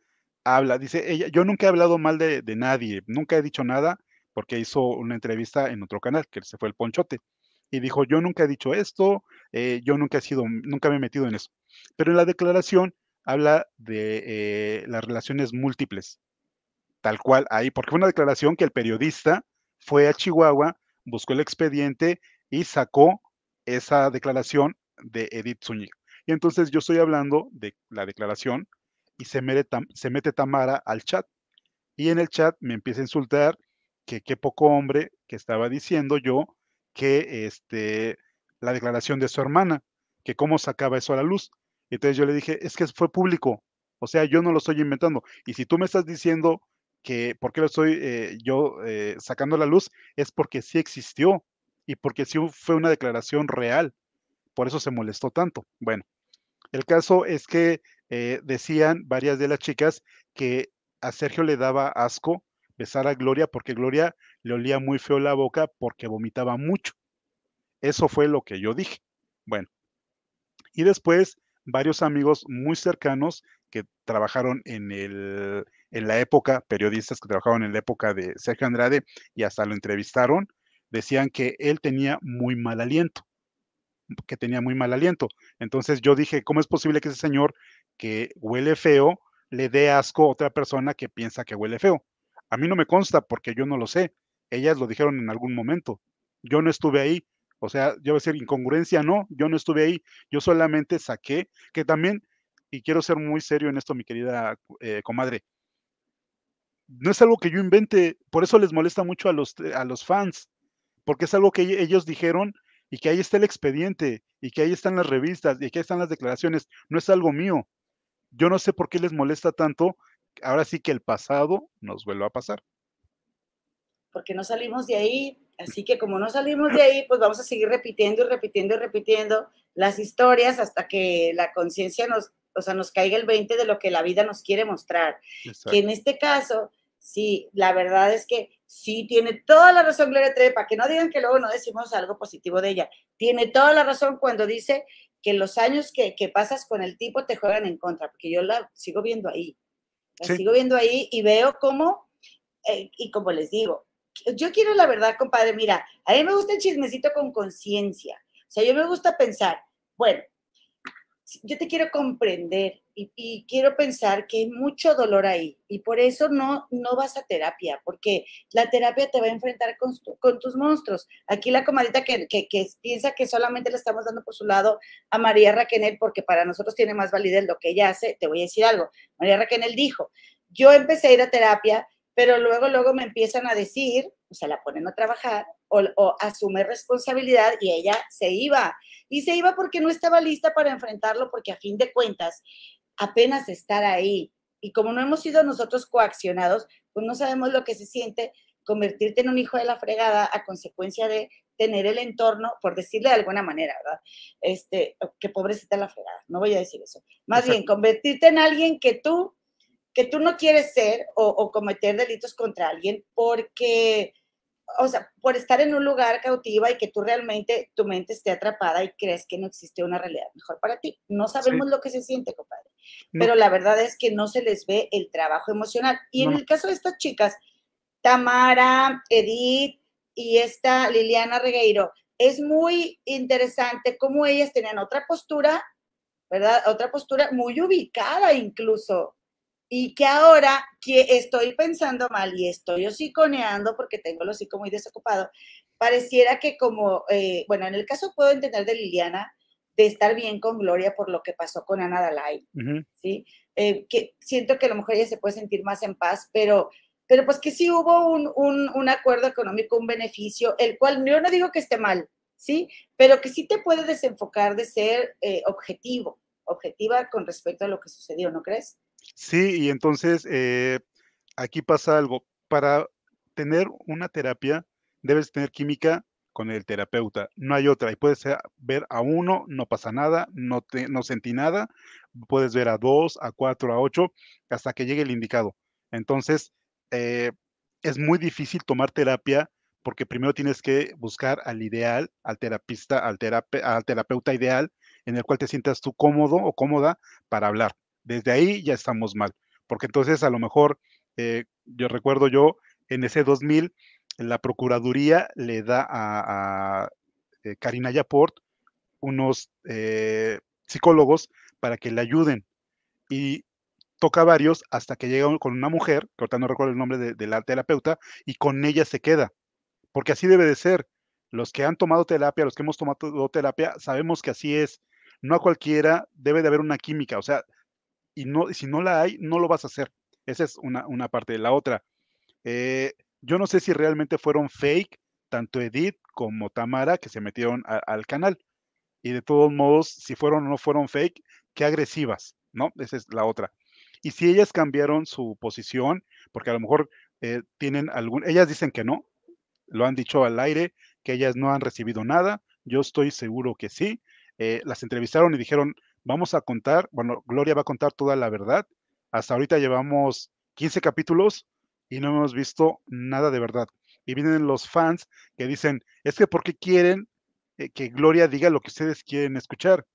habla, dice ella, yo nunca he hablado mal de, de nadie, nunca he dicho nada porque hizo una entrevista en otro canal, que se fue el Ponchote y dijo, yo nunca he dicho esto, eh, yo nunca he sido, nunca me he metido en eso. Pero en la declaración habla de eh, las relaciones múltiples, tal cual ahí, porque fue una declaración que el periodista fue a Chihuahua, buscó el expediente y sacó esa declaración de Edith Zúñiga. Y entonces yo estoy hablando de la declaración y se mete, se mete Tamara al chat. Y en el chat me empieza a insultar que qué poco hombre que estaba diciendo yo que este, la declaración de su hermana, que cómo sacaba eso a la luz. Entonces yo le dije, es que fue público, o sea, yo no lo estoy inventando. Y si tú me estás diciendo que por qué lo estoy eh, yo eh, sacando a la luz, es porque sí existió y porque sí fue una declaración real. Por eso se molestó tanto. Bueno, el caso es que eh, decían varias de las chicas que a Sergio le daba asco a Gloria porque Gloria le olía muy feo la boca porque vomitaba mucho. Eso fue lo que yo dije. Bueno, y después varios amigos muy cercanos que trabajaron en, el, en la época, periodistas que trabajaron en la época de Sergio Andrade y hasta lo entrevistaron, decían que él tenía muy mal aliento, que tenía muy mal aliento. Entonces yo dije, ¿cómo es posible que ese señor que huele feo le dé asco a otra persona que piensa que huele feo? A mí no me consta porque yo no lo sé. Ellas lo dijeron en algún momento. Yo no estuve ahí. O sea, yo voy a decir incongruencia, no, yo no estuve ahí. Yo solamente saqué, que también, y quiero ser muy serio en esto, mi querida eh, comadre, no es algo que yo invente, por eso les molesta mucho a los, a los fans, porque es algo que ellos dijeron y que ahí está el expediente y que ahí están las revistas y que ahí están las declaraciones, no es algo mío. Yo no sé por qué les molesta tanto ahora sí que el pasado nos vuelva a pasar. Porque no salimos de ahí, así que como no salimos de ahí, pues vamos a seguir repitiendo y repitiendo y repitiendo las historias hasta que la conciencia nos, o sea, nos caiga el 20 de lo que la vida nos quiere mostrar. Que en este caso, sí, la verdad es que sí tiene toda la razón Gloria Trevi, para que no digan que luego no decimos algo positivo de ella. Tiene toda la razón cuando dice que los años que, que pasas con el tipo te juegan en contra, porque yo la sigo viendo ahí. La sigo viendo ahí y veo cómo, eh, y como les digo, yo quiero la verdad, compadre, mira, a mí me gusta el chismecito con conciencia. O sea, yo me gusta pensar, bueno, yo te quiero comprender y, quiero pensar que hay mucho dolor ahí y por eso no, no vas a terapia, porque la terapia te va a enfrentar con, tus monstruos. Aquí la comadita que, que, piensa que solamente le estamos dando por su lado a María Raquenel porque para nosotros tiene más validez lo que ella hace, te voy a decir algo. María Raquenel dijo, yo empecé a ir a terapia, pero luego, luego me empiezan a decir, o sea, la ponen a trabajar o, o asume responsabilidad y ella se iba. Y se iba porque no estaba lista para enfrentarlo, porque a fin de cuentas, apenas estar ahí. Y como no hemos sido nosotros coaccionados, pues no sabemos lo que se siente convertirte en un hijo de la fregada a consecuencia de tener el entorno, por decirle de alguna manera, ¿verdad? Este, que pobrecita la fregada, no voy a decir eso. Más bien, convertirte en alguien que tú, que tú no quieres ser o, o cometer delitos contra alguien porque o sea, por estar en un lugar cautiva y que tú realmente, tu mente esté atrapada y crees que no existe una realidad mejor para ti. No sabemos lo que se siente, compadre. Pero la verdad es que no se les ve el trabajo emocional. Y en el caso de estas chicas, Tamara, Edith y esta Liliana Regueiro, es muy interesante cómo ellas tenían otra postura, ¿verdad? Otra postura muy ubicada incluso y que ahora que estoy pensando mal y estoy hociconeando porque tengo el hocico muy desocupado, pareciera que como, eh, bueno, en el caso puedo entender de Liliana, de estar bien con Gloria por lo que pasó con Ana Dalai, ¿sí? Eh, que siento que a lo mejor ella se puede sentir más en paz, pero, pero pues que sí hubo un, un, acuerdo económico, un beneficio, el cual yo no digo que esté mal, ¿sí? Pero que sí te puede desenfocar de ser eh, objetivo, objetiva con respecto a lo que sucedió, ¿no crees? Sí, y entonces eh, aquí pasa algo. Para tener una terapia, debes tener química con el terapeuta. No hay otra. Y puedes ver a uno, no pasa nada, no, te, no sentí nada. Puedes ver a dos, a cuatro, a ocho, hasta que llegue el indicado. Entonces, eh, es muy difícil tomar terapia porque primero tienes que buscar al ideal, al terapista, al, al terapeuta ideal, en el cual te sientas tú cómodo o cómoda para hablar. Desde ahí ya estamos mal, porque entonces a lo mejor, eh, yo recuerdo yo, en ese 2000, la Procuraduría le da a, eh, Karina Yaport unos eh, psicólogos para que le ayuden. Y toca varios hasta que llega con una mujer, que ahorita no recuerdo el nombre de, la terapeuta, y con ella se queda. Porque así debe de ser. Los que han tomado terapia, los que hemos tomado terapia, sabemos que así es. No a cualquiera debe de haber una química. O sea, y no, si no la hay, no lo vas a hacer. Esa es una, una parte. La otra, eh, yo no sé si realmente fueron fake, tanto Edith como Tamara, que se metieron al canal. Y de todos modos, si fueron o no fueron fake, qué agresivas, ¿no? Esa es la otra. Y si ellas cambiaron su posición, porque a lo mejor eh, tienen algún, ellas dicen que no, lo han dicho al aire, que ellas no han recibido nada, yo estoy seguro que sí. Eh, las entrevistaron y dijeron, vamos a contar, bueno, Gloria va a contar toda la verdad. Hasta ahorita llevamos 15 capítulos y no hemos visto nada de verdad. Y vienen los fans que dicen, es que ¿por qué quieren eh, que Gloria diga lo que ustedes quieren escuchar?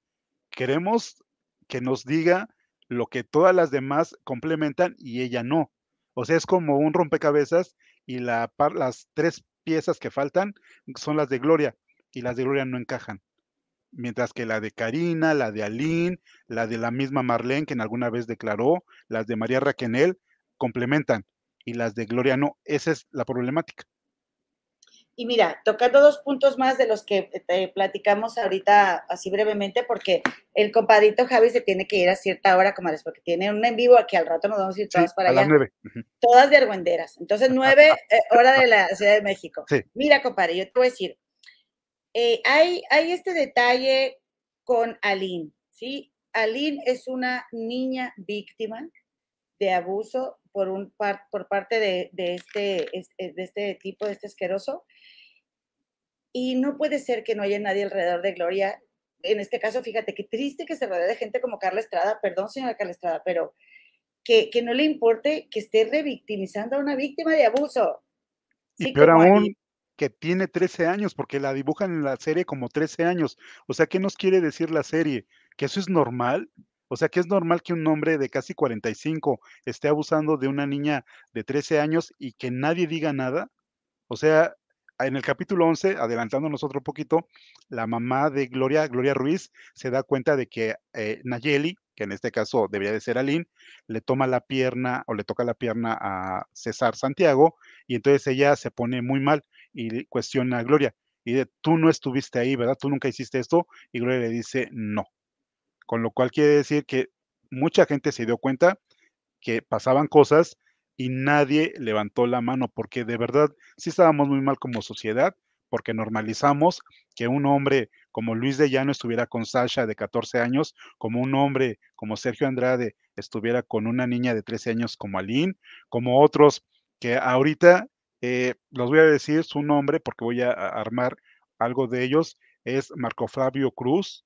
Queremos que nos diga lo que todas las demás complementan y ella no. O sea, es como un rompecabezas y la, las tres piezas que faltan son las de Gloria y las de Gloria no encajan. Mientras que la de Karina, la de Aline, la de la misma Marlene, que en alguna vez declaró, las de María Raquenel, complementan y las de Gloria no. Esa es la problemática. Y mira, tocando dos puntos más de los que eh, platicamos ahorita así brevemente, porque el compadrito Javi se tiene que ir a cierta hora, comadres, porque tiene un en vivo aquí al rato nos vamos a ir todas para allá. Las nueve. Todas de argüenderas. Entonces, nueve eh, hora de la Ciudad de México. Mira, compadre, yo te voy a decir, eh, hay, hay este detalle con Aline, ¿sí? Aline es una niña víctima de abuso por, un por parte de, este, eh, de este tipo, de este asqueroso. Y no puede ser que no haya nadie alrededor de Gloria. En este caso, fíjate qué triste que se rodee de gente como Carla Estrada, perdón, señora Carla Estrada, pero que, que no le importe que esté revictimizando a una víctima de abuso. Y peor aún, que tiene 13 años, porque la dibujan en la serie como 13 años. O sea, ¿qué nos quiere decir la serie? ¿Que eso es normal? O sea que es normal que un hombre de casi 45 esté abusando de una niña de 13 años y que nadie diga nada. O sea, en el capítulo 11, adelantándonos otro poquito, la mamá de Gloria, Gloria Ruiz, se da cuenta de que eh, Nayeli, que en este caso debería de ser Aline, le toma la pierna o le toca la pierna a César Santiago y entonces ella se pone muy mal y cuestiona a Gloria y de, tú no estuviste ahí, ¿verdad? Tú nunca hiciste esto y Gloria le dice, no con lo cual quiere decir que mucha gente se dio cuenta que pasaban cosas y nadie levantó la mano, porque de verdad sí estábamos muy mal como sociedad, porque normalizamos que un hombre como Luis de Llano estuviera con Sasha de 14 años, como un hombre como Sergio Andrade estuviera con una niña de 13 años como Aline, como otros que ahorita eh, los voy a decir su nombre porque voy a armar algo de ellos, es Marco Flavio Cruz,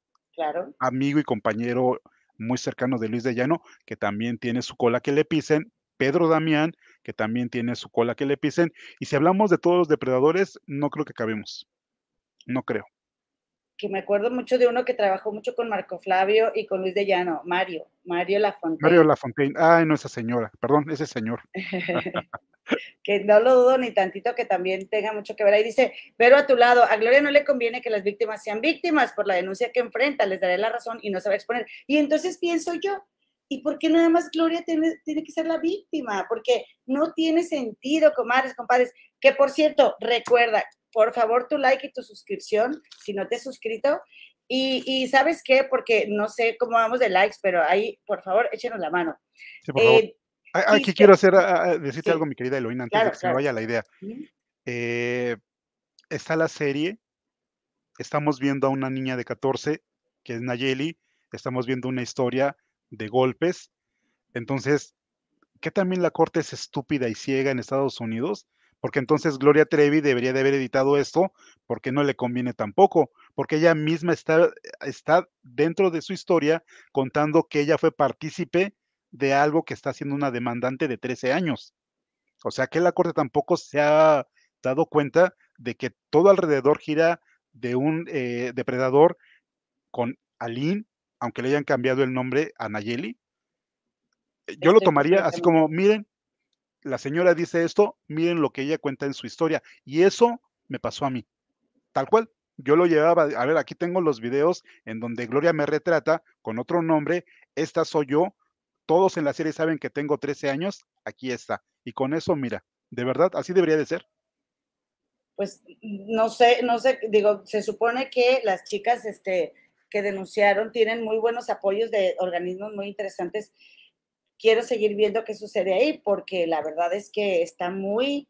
amigo y compañero muy cercano de Luis de Llano, que también tiene su cola que le pisen, Pedro Damián, que también tiene su cola que le pisen, y si hablamos de todos los depredadores, no creo que cabemos, no creo. Que me acuerdo mucho de uno que trabajó mucho con Marco Flavio y con Luis de Llano, Mario, Mario Lafontaine. Mario Lafontaine, ay, no esa señora, perdón, ese señor. que no lo dudo ni tantito que también tenga mucho que ver ahí. Dice, pero a tu lado, a Gloria no le conviene que las víctimas sean víctimas por la denuncia que enfrenta, les daré la razón y no se va a exponer. Y entonces pienso yo, ¿y por qué nada más Gloria tiene, tiene que ser la víctima? Porque no tiene sentido, comadres, compadres. Que por cierto, recuerda, por favor, tu like y tu suscripción, si no te has suscrito. Y, ¿sabes qué? Porque no sé cómo vamos de likes, pero ahí, por favor, échenos la mano. Sí, por favor. Eh, Aquí quiero hacer, decirte algo, mi querida Eloína, antes de que se me vaya la idea. Eh, está la serie, estamos viendo a una niña de 14, que es Nayeli, estamos viendo una historia de golpes. Entonces, ¿qué también la corte es estúpida y ciega en Estados Unidos? Porque entonces Gloria Trevi debería de haber editado esto porque no le conviene tampoco, porque ella misma está, está dentro de su historia contando que ella fue partícipe de algo que está haciendo una demandante de 13 años. O sea que la corte tampoco se ha dado cuenta de que todo alrededor gira de un eh, depredador con Aline, aunque le hayan cambiado el nombre a Nayeli. Yo lo tomaría así como, miren, la señora dice esto, miren lo que ella cuenta en su historia. Y eso me pasó a mí, tal cual. Yo lo llevaba, a ver, aquí tengo los videos en donde Gloria me retrata con otro nombre, esta soy yo, todos en la serie saben que tengo 13 años, aquí está. Y con eso, mira, de verdad, así debería de ser. Pues no sé, no sé, digo, se supone que las chicas este, que denunciaron tienen muy buenos apoyos de organismos muy interesantes. Quiero seguir viendo qué sucede ahí porque la verdad es que está muy,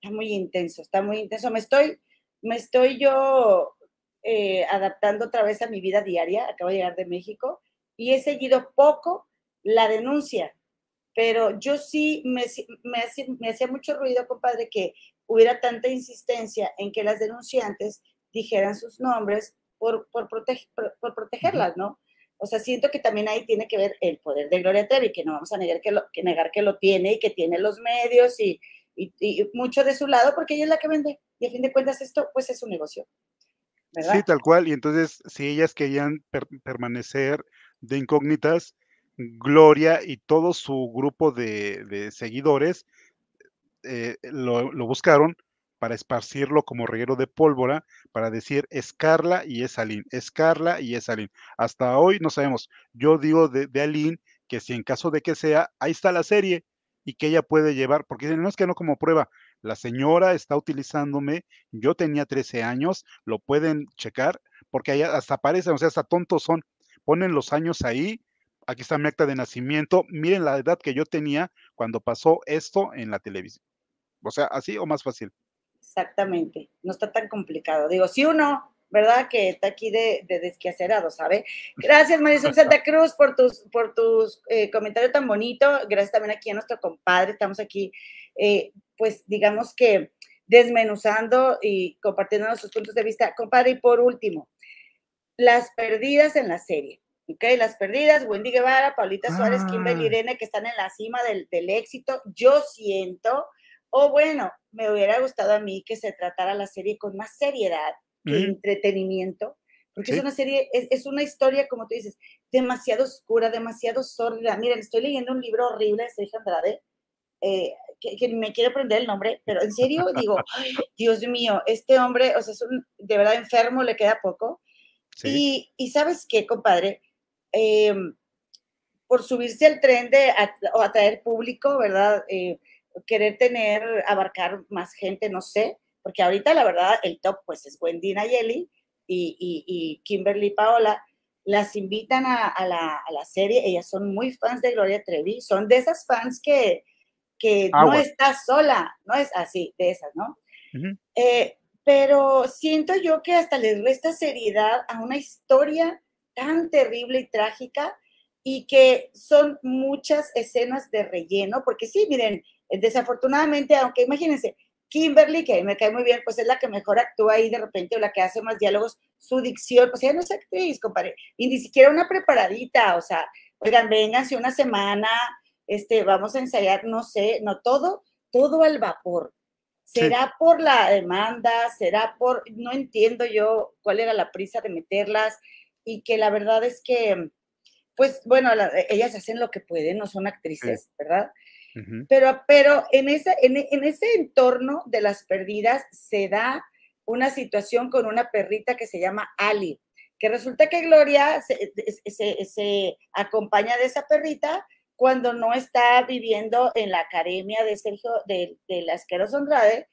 está muy intenso, está muy intenso. Me estoy, me estoy yo eh, adaptando otra vez a mi vida diaria. Acabo de llegar de México y he seguido poco la denuncia, pero yo sí me, me, hacía, mucho ruido, compadre, que hubiera tanta insistencia en que las denunciantes dijeran sus nombres por, por, por, protegerlas, ¿no? O sea, siento que también ahí tiene que ver el poder de Gloria Trevi, que no vamos a negar que, lo, que negar que lo tiene y que tiene los medios y, mucho de su lado, porque ella es la que vende. Y a fin de cuentas esto, pues es un negocio. Sí, tal cual. Y entonces, si ellas querían permanecer de incógnitas, Gloria y todo su grupo de, seguidores eh, lo, buscaron para esparcirlo como reguero de pólvora, para decir es Carla y es Aline, es Carla y es Aline. Hasta hoy no sabemos. Yo digo de, de Aline que si en caso de que sea, ahí está la serie y que ella puede llevar, porque no es que no como prueba, la señora está utilizándome, yo tenía 13 años, lo pueden checar, porque allá hasta aparecen, o sea, hasta tontos son, ponen los años ahí aquí está mi acta de nacimiento, miren la edad que yo tenía cuando pasó esto en la televisión. O sea, así o más fácil. Exactamente, no está tan complicado. Digo, si uno, ¿verdad? Que está aquí de, de ¿sabe? Gracias, Marisol Santa Cruz, por tus, por tus eh, comentarios tan bonito. Gracias también aquí a nuestro compadre. Estamos aquí, eh, pues, digamos que desmenuzando y compartiendo nuestros puntos de vista. Compadre, y por último, las perdidas en la serie. ¿ok? Las perdidas, Wendy Guevara, Paulita Suárez, Kimberly ah. Irene, que están en la cima del, éxito. Yo siento, o bueno, me hubiera gustado a mí que se tratara la serie con más seriedad que entretenimiento, porque es una serie, es, una historia, como tú dices, demasiado oscura, demasiado sórdida. Miren, estoy leyendo un libro horrible de Sergio Andrade, eh, que, me quiero aprender el nombre, pero en serio digo, Dios mío, este hombre, o sea, es un, de verdad enfermo, le queda poco. Y, y, sabes qué, compadre, Em, por subirse al tren de o atraer público, ¿verdad? Eh, querer tener, abarcar más gente, no sé, porque ahorita la verdad el top pues es Wendy Nayeli y, y, Kimberly Paola, las invitan a, la, serie, ellas son muy fans de Gloria Trevi, son de esas fans que, que no está sola, no es así, de esas, ¿no? Eh, pero siento yo que hasta les resta seriedad a una historia tan terrible y trágica y que son muchas escenas de relleno, porque sí, miren, desafortunadamente, aunque imagínense, Kimberly, que me cae muy bien, pues es la que mejor actúa ahí de repente o la que hace más diálogos, su dicción, pues ella no es actriz, compadre, y ni siquiera una preparadita, o sea, oigan, vénganse una semana, este, vamos a ensayar, no sé, no todo, todo al vapor. ¿Será por la demanda? ¿Será por, no entiendo yo cuál era la prisa de meterlas? y que la verdad es que, pues bueno, ellas hacen lo que pueden, no son actrices, ¿verdad? Pero, pero en, ese, en, ese entorno de las perdidas se da una situación con una perrita que se llama Ali, que resulta que Gloria se, se, acompaña de esa perrita cuando no está viviendo en la academia de Sergio, de, de la Asquerosa Andrade.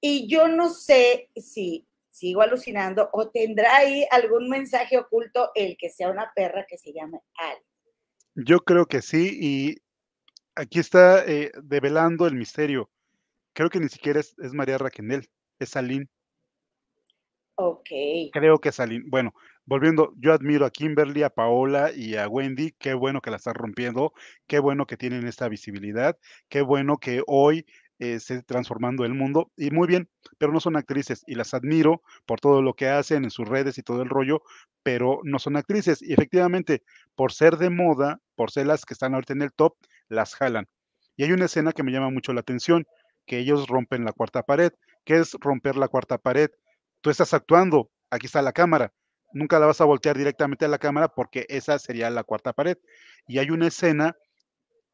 Y yo no sé si sigo alucinando, o tendrá ahí algún mensaje oculto el que sea una perra que se llame Ali. Yo creo que sí, y aquí está eh, develando el misterio. Creo que ni siquiera es, María Raquenel, es Aline. Ok. Creo que es Aline. Bueno, volviendo, yo admiro a Kimberly, a Paola y a Wendy. Qué bueno que la están rompiendo. Qué bueno que tienen esta visibilidad. Qué bueno que hoy eh, esté transformando el mundo. Y muy bien, pero no son actrices y las admiro por todo lo que hacen en sus redes y todo el rollo, pero no son actrices. Y efectivamente, por ser de moda, por ser las que están ahorita en el top, las jalan. Y hay una escena que me llama mucho la atención, que ellos rompen la cuarta pared. ¿Qué es romper la cuarta pared? Tú estás actuando, aquí está la cámara. Nunca la vas a voltear directamente a la cámara porque esa sería la cuarta pared. Y hay una escena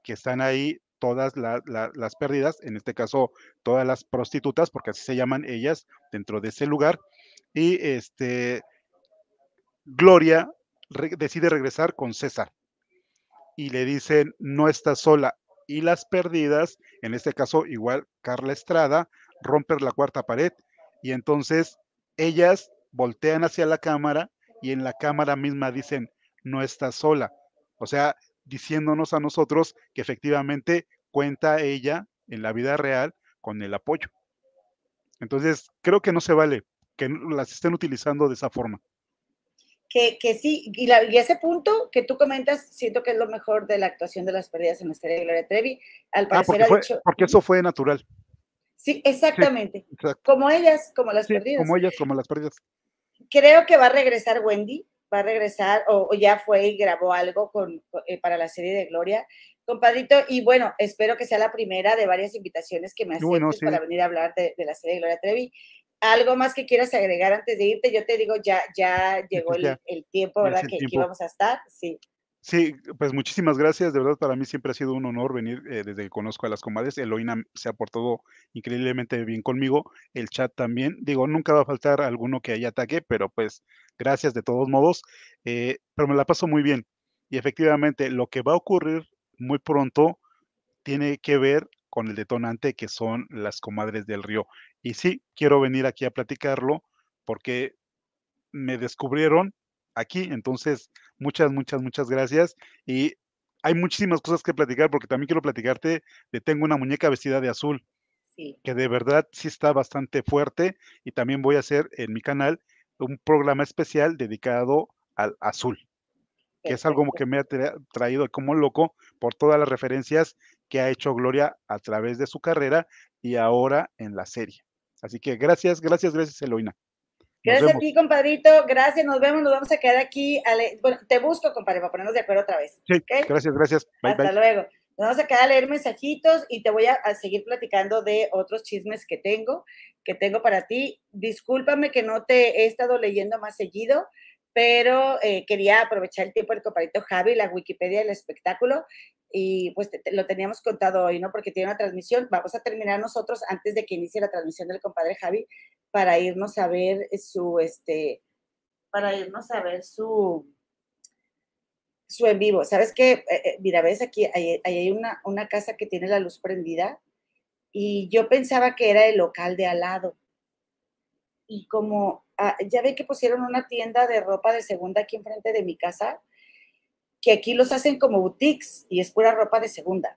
que están ahí todas las pérdidas, en este caso todas las prostitutas, porque así se llaman ellas dentro de ese lugar. Y este, Gloria decide regresar con César y le dicen, no estás sola. Y las perdidas, en este caso igual Carla Estrada, romper la cuarta pared y entonces ellas voltean hacia la cámara y en la cámara misma dicen, no estás sola. O sea, diciéndonos a nosotros que efectivamente cuenta ella en la vida real con el apoyo. Entonces, creo que no se vale que las estén utilizando de esa forma que, sí, y, ese punto que tú comentas, siento que es lo mejor de la actuación de las pérdidas en la historia de Gloria Trevi. Al ah, parecer porque, porque eso fue natural. Sí, exactamente. como ellas, como las perdidas. Como ellas, como las perdidas. Creo que va a regresar Wendy, va a regresar, o, ya fue y grabó algo con, eh, para la serie de Gloria. Compadrito, y bueno, espero que sea la primera de varias invitaciones que me aceptes para venir a hablar de, de la serie de Gloria Trevi algo más que quieras agregar antes de irte, yo te digo, ya, ya llegó el, tiempo, ¿verdad? Que aquí vamos a estar, sí. Sí, pues muchísimas gracias. De verdad, para mí siempre ha sido un honor venir eh, desde que conozco a las comadres. Eloína se ha portado increíblemente bien conmigo. El chat también. Digo, nunca va a faltar alguno que haya ataque, pero pues gracias de todos modos. Eh, pero me la paso muy bien. Y efectivamente, lo que va a ocurrir muy pronto tiene que ver con el detonante que son las comadres del río. Y sí, quiero venir aquí a platicarlo porque me descubrieron aquí. Entonces, muchas, muchas, muchas gracias. Y hay muchísimas cosas que platicar porque también quiero platicarte de Tengo una muñeca vestida de azul. que de verdad sí está bastante fuerte y también voy a hacer en mi canal un programa especial dedicado al azul, que es algo que me ha traído como loco por todas las referencias que ha hecho Gloria a través de su carrera y ahora en la serie. Así que gracias, gracias, gracias, Eloína. Gracias a ti, compadrito. Gracias, nos vemos, nos vamos a quedar aquí. Bueno, te busco, compadre, para ponernos de acuerdo otra vez. Sí, gracias, gracias. Hasta luego. Nos vamos a quedar a leer mensajitos y te voy a, seguir platicando de otros chismes que tengo, que tengo para ti. Discúlpame que no te he estado leyendo más seguido, pero eh, quería aprovechar el tiempo del compadrito Javi, la Wikipedia del espectáculo, y pues lo teníamos contado hoy, ¿no? Porque tiene una transmisión. Vamos a terminar nosotros antes de que inicie la transmisión del compadre Javi para irnos a ver su, este, para irnos a ver su, su en vivo. ¿Sabes qué? Eh, eh, mira, ves aquí, ahí, hay una, una casa que tiene la luz prendida y yo pensaba que era el local de al lado. Y como, ah, ya ve que pusieron una tienda de ropa de segunda aquí enfrente de mi casa, que aquí los hacen como boutiques y es pura ropa de segunda.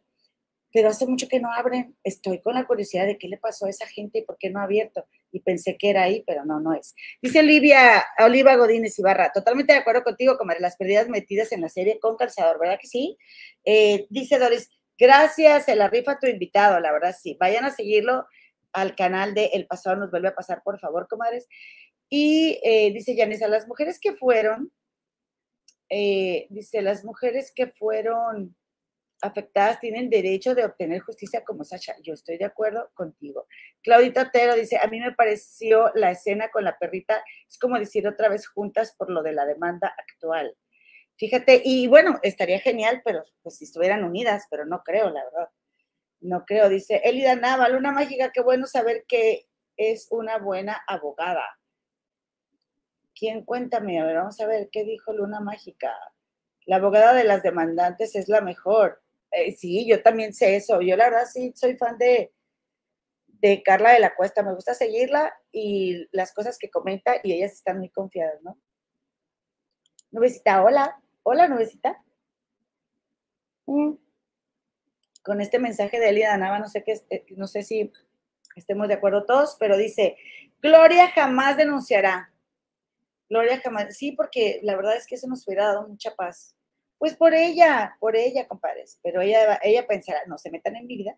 Pero hace mucho que no abren. Estoy con la curiosidad de qué le pasó a esa gente y por qué no ha abierto. Y pensé que era ahí, pero no, no es. Dice Olivia, Oliva Godínez Ibarra, totalmente de acuerdo contigo, comadre, las pérdidas metidas en la serie con calzador, ¿verdad que sí? Eh, dice Doris, gracias, se la rifa tu invitado, la verdad sí. Vayan a seguirlo al canal de El Pasado nos vuelve a pasar, por favor, comadres. Y eh, dice Yanis, a las mujeres que fueron eh, dice, las mujeres que fueron afectadas tienen derecho de obtener justicia como Sasha. Yo estoy de acuerdo contigo. Claudita Otero dice, a mí me pareció la escena con la perrita, es como decir otra vez juntas por lo de la demanda actual. Fíjate, y bueno, estaría genial, pero pues si estuvieran unidas, pero no creo, la verdad. No creo, dice Elida Naval, una mágica, qué bueno saber que es una buena abogada. ¿Quién? Cuéntame, a ver, vamos a ver, ¿qué dijo Luna Mágica? La abogada de las demandantes es la mejor. Eh, sí, yo también sé eso. Yo la verdad sí soy fan de, de Carla de la Cuesta. Me gusta seguirla y las cosas que comenta y ellas están muy confiadas, ¿no? Nubecita, hola. Hola, Nubecita. Mm. con este mensaje de Elia Danaba, no sé qué, eh, no sé si estemos de acuerdo todos, pero dice, Gloria jamás denunciará. Gloria jamás, sí, porque la verdad es que eso nos hubiera dado mucha paz. Pues por ella, por ella, compadres, pero ella, ella pensará, no se metan en mi vida.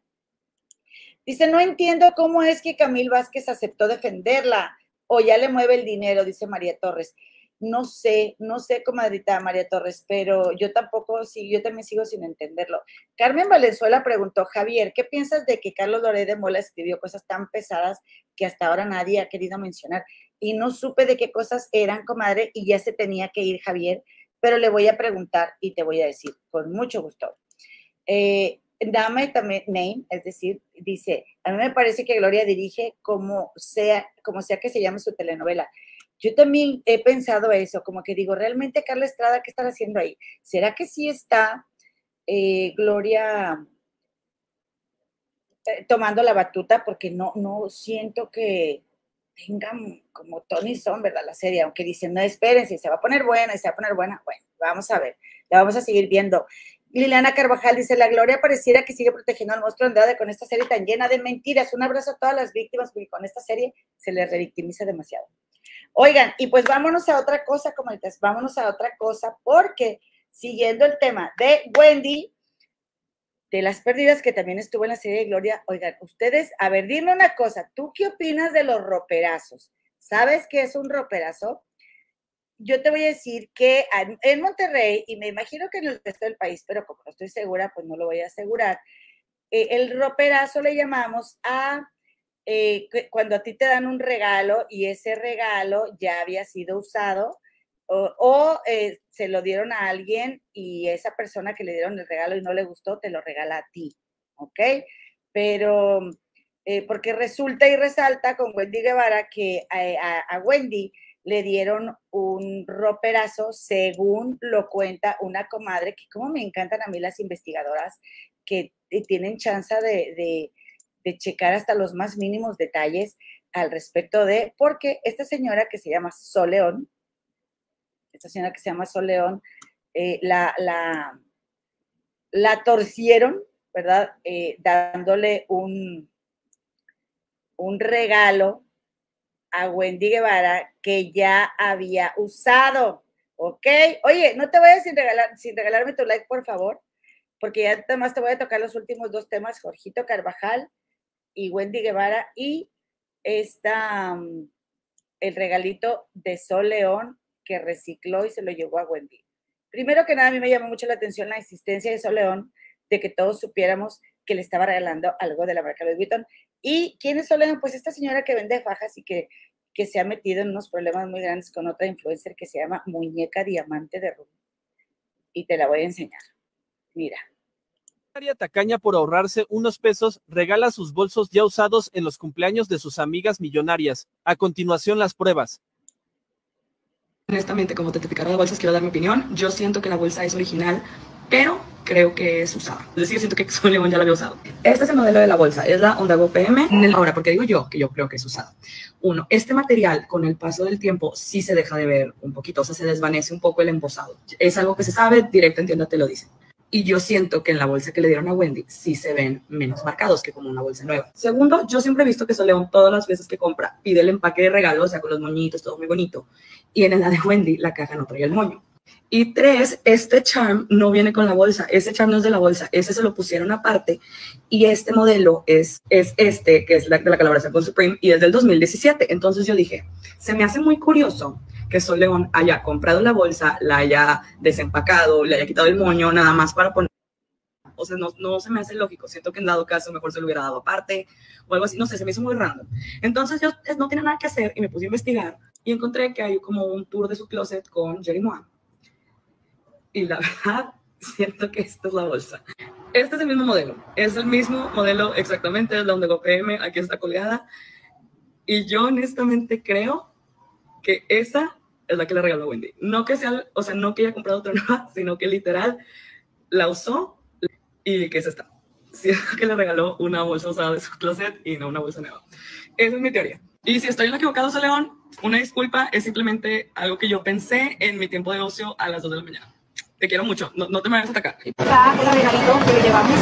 Dice, no entiendo cómo es que Camil Vázquez aceptó defenderla o ya le mueve el dinero, dice María Torres. No sé, no sé, comadrita María Torres, pero yo tampoco, sí, yo también sigo sin entenderlo. Carmen Valenzuela preguntó, Javier, ¿qué piensas de que Carlos Loré de Mola escribió cosas tan pesadas que hasta ahora nadie ha querido mencionar? Y no supe de qué cosas eran, comadre, y ya se tenía que ir Javier, pero le voy a preguntar y te voy a decir, con mucho gusto. Eh, dame también name, es decir, dice, a mí me parece que Gloria dirige como sea, como sea que se llame su telenovela. Yo también he pensado eso, como que digo, realmente Carla Estrada, ¿qué están haciendo ahí? ¿Será que sí está eh, Gloria eh, tomando la batuta? Porque no, no siento que tengan como Tony Son, ¿verdad? La serie, aunque dicen, no, espérense, se va a poner buena, se va a poner buena. Bueno, vamos a ver, la vamos a seguir viendo. Liliana Carvajal dice, la Gloria pareciera que sigue protegiendo al monstruo Andrade con esta serie tan llena de mentiras. Un abrazo a todas las víctimas, porque con esta serie se les revictimiza demasiado. Oigan, y pues vámonos a otra cosa, como dices, vámonos a otra cosa, porque siguiendo el tema de Wendy, de las pérdidas que también estuvo en la serie de Gloria, oigan, ustedes, a ver, dime una cosa, ¿tú qué opinas de los roperazos? ¿Sabes qué es un roperazo? Yo te voy a decir que en Monterrey, y me imagino que en el resto del país, pero como no estoy segura, pues no lo voy a asegurar, eh, el roperazo le llamamos a eh, cuando a ti te dan un regalo y ese regalo ya había sido usado o, eh, se lo dieron a alguien y esa persona que le dieron el regalo y no le gustó, te lo regala a ti, ¿ok? Pero eh, porque resulta y resalta con Wendy Guevara que a, Wendy le dieron un roperazo, según lo cuenta una comadre, que como me encantan a mí las investigadoras que tienen chance de de checar hasta los más mínimos detalles al respecto de, porque esta señora que se llama Soleón, esta señora que se llama Soleón, eh, la, la, la, torcieron, ¿verdad? Eh, dándole un, un regalo a Wendy Guevara que ya había usado, ¿ok? Oye, no te vayas sin, regalar, sin regalarme tu like, por favor, porque ya además te voy a tocar los últimos dos temas, Jorgito Carvajal y Wendy Guevara y está mm, el regalito de Sol León que recicló y se lo llevó a Wendy. Primero que nada, a mí me llamó mucho la atención la existencia de Sol León, de que todos supiéramos que le estaba regalando algo de la marca Louis Vuitton. ¿Y quién es Sol León? Pues esta señora que vende fajas y que, que se ha metido en unos problemas muy grandes con otra influencer que se llama Muñeca Diamante de Rubí. Y te la voy a enseñar. Mira. María Tacaña por ahorrarse unos pesos regala sus bolsos ya usados en los cumpleaños de sus amigas millonarias. A continuación las pruebas. Honestamente, como testificadora de bolsas, quiero dar mi opinión. Yo siento que la bolsa es original, pero creo que es usada. Es decir, siento que Sol León ya la había usado. Este es el modelo de la bolsa, es la Ondago PM. Ahora, porque digo yo que yo creo que es usada. Uno, este material con el paso del tiempo sí se deja de ver un poquito, o sea, se desvanece un poco el embosado. Es algo que se sabe, directo en te lo dicen. Y yo siento que en la bolsa que le dieron a Wendy sí se ven menos marcados que como una bolsa nueva. Segundo, yo siempre he visto que Soleón todas las veces que compra pide el empaque de regalo, o sea, con los moñitos, todo muy bonito. Y en la de Wendy la caja no trae el moño. Y tres, este charm no viene con la bolsa. Ese charm no es de la bolsa. Ese se lo pusieron aparte. Y este modelo es, es este, que es la, de la colaboración con Supreme, y es del 2017. Entonces yo dije, se me hace muy curioso que Sol León haya comprado la bolsa, la haya desempacado, le haya quitado el moño, nada más para poner. O sea, no, no se me hace lógico. Siento que en dado caso mejor se lo hubiera dado aparte o algo así. No sé, se me hizo muy random. Entonces yo no tenía nada que hacer y me puse a investigar y encontré que hay como un tour de su closet con Jerry Moa. Y la verdad, siento que esta es la bolsa. Este es el mismo modelo. Es el mismo modelo exactamente, es la Ondego PM, aquí está colgada. Y yo honestamente creo que esa es la que le regaló Wendy. No que sea, o sea, no que haya comprado otra nueva, sino que literal la usó y que es esta. Siento que le regaló una bolsa usada de su closet y no una bolsa nueva. Esa es mi teoría. Y si estoy en lo equivocado, León, una disculpa, es simplemente algo que yo pensé en mi tiempo de ocio a las 2 de la mañana. Te quiero mucho. No, no te me vayas a atacar. Está el regalito que le llevamos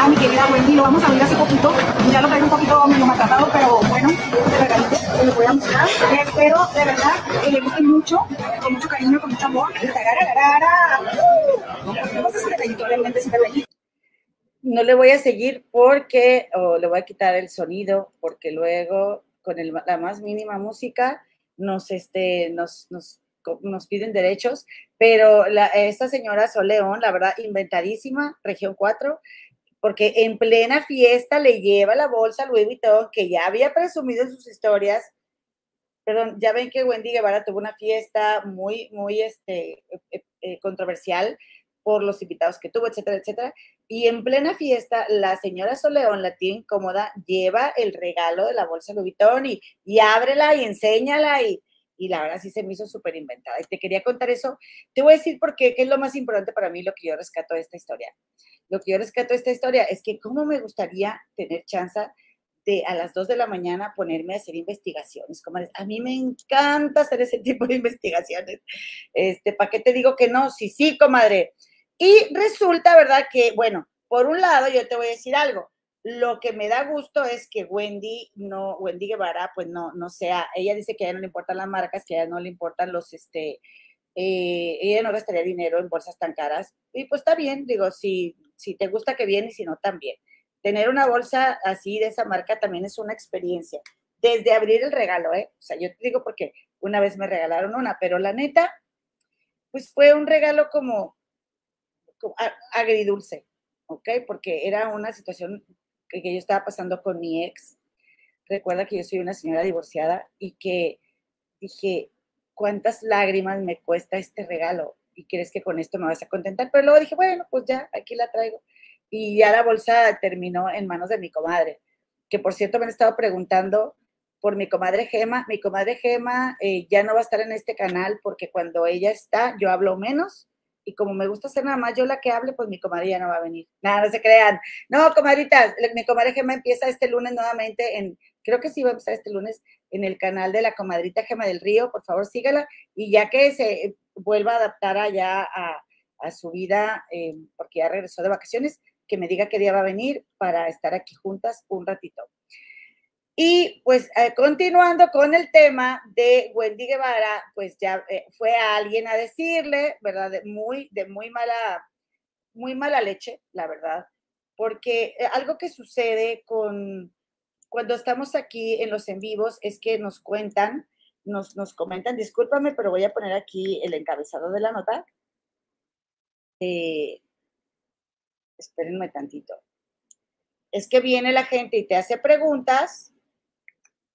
a mi querida Wendy. Lo vamos a abrir hace poquito. Ya lo traigo un poquito medio maltratado, pero bueno, este regalito que les voy a mostrar. Espero de verdad que le guste mucho, con mucho cariño, con mucho amor. Tarararara. Vamos a hacer regalito, realmente ese regalito. No le voy a seguir porque, o le voy a quitar el sonido, porque luego con el- la más mínima música nos, este, nos, nos, nos piden derechos, pero la, esta señora Soleón, la verdad, inventadísima, región 4, porque en plena fiesta le lleva la bolsa a Louis Vuitton, que ya había presumido en sus historias. Perdón, ya ven que Wendy Guevara tuvo una fiesta muy, muy este, eh, eh, controversial por los invitados que tuvo, etcétera, etcétera. Y en plena fiesta, la señora Soleón, la tía incómoda, lleva el regalo de la bolsa Louis Vuitton y, y ábrela y enséñala y, y la verdad sí se me hizo súper inventada. Y te quería contar eso. Te voy a decir por qué, es lo más importante para mí, lo que yo rescato de esta historia. Lo que yo rescato de esta historia es que cómo me gustaría tener chance de a las 2 de la mañana ponerme a hacer investigaciones. Como a mí me encanta hacer ese tipo de investigaciones. Este, ¿para qué te digo que no? Sí, sí, comadre. Y resulta, ¿verdad? Que, bueno, por un lado, yo te voy a decir algo. Lo que me da gusto es que Wendy, no, Wendy Guevara, pues no, no sea, ella dice que a ella no le importan las marcas, que a ella no le importan los, este, eh, ella no gastaría dinero en bolsas tan caras. Y pues está bien, digo, si, si te gusta que bien y si no, también. Tener una bolsa así de esa marca también es una experiencia. Desde abrir el regalo, ¿eh? O sea, yo te digo porque una vez me regalaron una, pero la neta, pues fue un regalo como, como agridulce, ¿ok? Porque era una situación que, yo estaba pasando con mi ex. Recuerda que yo soy una señora divorciada y que dije, ¿cuántas lágrimas me cuesta este regalo? ¿Y crees que con esto me vas a contentar? Pero luego dije, bueno, pues ya, aquí la traigo. Y ya la bolsa terminó en manos de mi comadre, que por cierto me han estado preguntando por mi comadre Gema. Mi comadre Gema eh, ya no va a estar en este canal porque cuando ella está, yo hablo menos. Y como me gusta ser nada más yo la que hable, pues mi comadre no va a venir. Nada, no se crean. No, comadritas, mi comadre Gema empieza este lunes nuevamente en, creo que sí va a empezar este lunes en el canal de la comadrita Gema del Río. Por favor, sígala. Y ya que se vuelva a adaptar allá a, a su vida, eh, porque ya regresó de vacaciones, que me diga qué día va a venir para estar aquí juntas un ratito. Y pues eh, continuando con el tema de Wendy Guevara, pues ya eh, fue alguien a decirle, ¿verdad? De muy, de muy mala, muy mala leche, la verdad, porque eh, algo que sucede con cuando estamos aquí en los en vivos es que nos cuentan, nos, nos comentan, discúlpame, pero voy a poner aquí el encabezado de la nota. Eh, espérenme tantito. Es que viene la gente y te hace preguntas,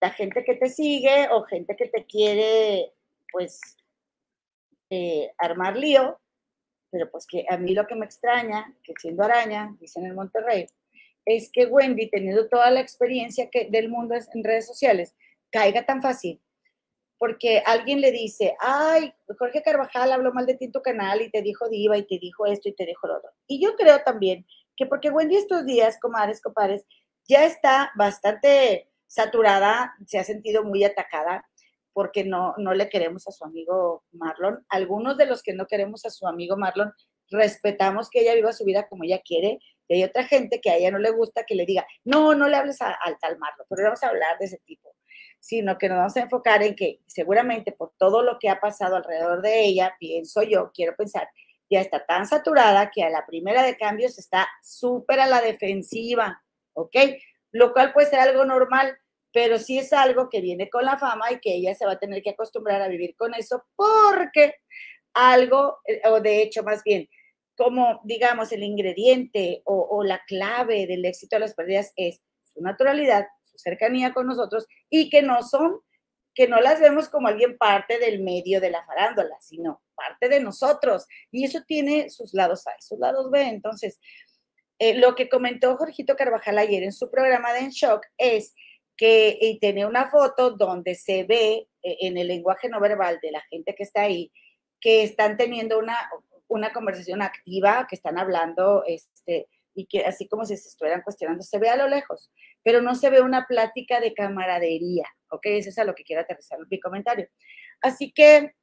la gente que te sigue o gente que te quiere, pues, eh, armar lío, pero pues que a mí lo que me extraña, que siendo araña, dicen en Monterrey, es que Wendy, teniendo toda la experiencia que, del mundo en redes sociales, caiga tan fácil. Porque alguien le dice, ay, Jorge Carvajal habló mal de ti en tu canal y te dijo diva y te dijo esto y te dijo lo otro. Y yo creo también que porque Wendy estos días, comadres, compadres, ya está bastante saturada, se ha sentido muy atacada porque no, no le queremos a su amigo Marlon. Algunos de los que no queremos a su amigo Marlon, respetamos que ella viva su vida como ella quiere. Y hay otra gente que a ella no le gusta que le diga, no, no le hables al tal Marlon, pero vamos a hablar de ese tipo, sino que nos vamos a enfocar en que seguramente por todo lo que ha pasado alrededor de ella, pienso yo, quiero pensar, ya está tan saturada que a la primera de cambios está súper a la defensiva, ¿ok? Lo cual puede ser algo normal, pero sí es algo que viene con la fama y que ella se va a tener que acostumbrar a vivir con eso porque algo, eh, o de hecho más bien, como digamos el ingrediente o, la clave del éxito de las pérdidas es su naturalidad, su cercanía con nosotros y que no son, que no las vemos como alguien parte del medio de la farándula, sino parte de nosotros. Y eso tiene sus lados A y sus lados B. Entonces, eh, lo que comentó Jorgito Carvajal ayer en su programa de En Shock es que y tiene una foto donde se ve eh, en el lenguaje no verbal de la gente que está ahí que están teniendo una, una conversación activa, que están hablando, este, y que así como si se estuvieran cuestionando, se ve a lo lejos, pero no se ve una plática de camaradería, ¿ok? Eso es a lo que quiero aterrizar mi comentario. Así que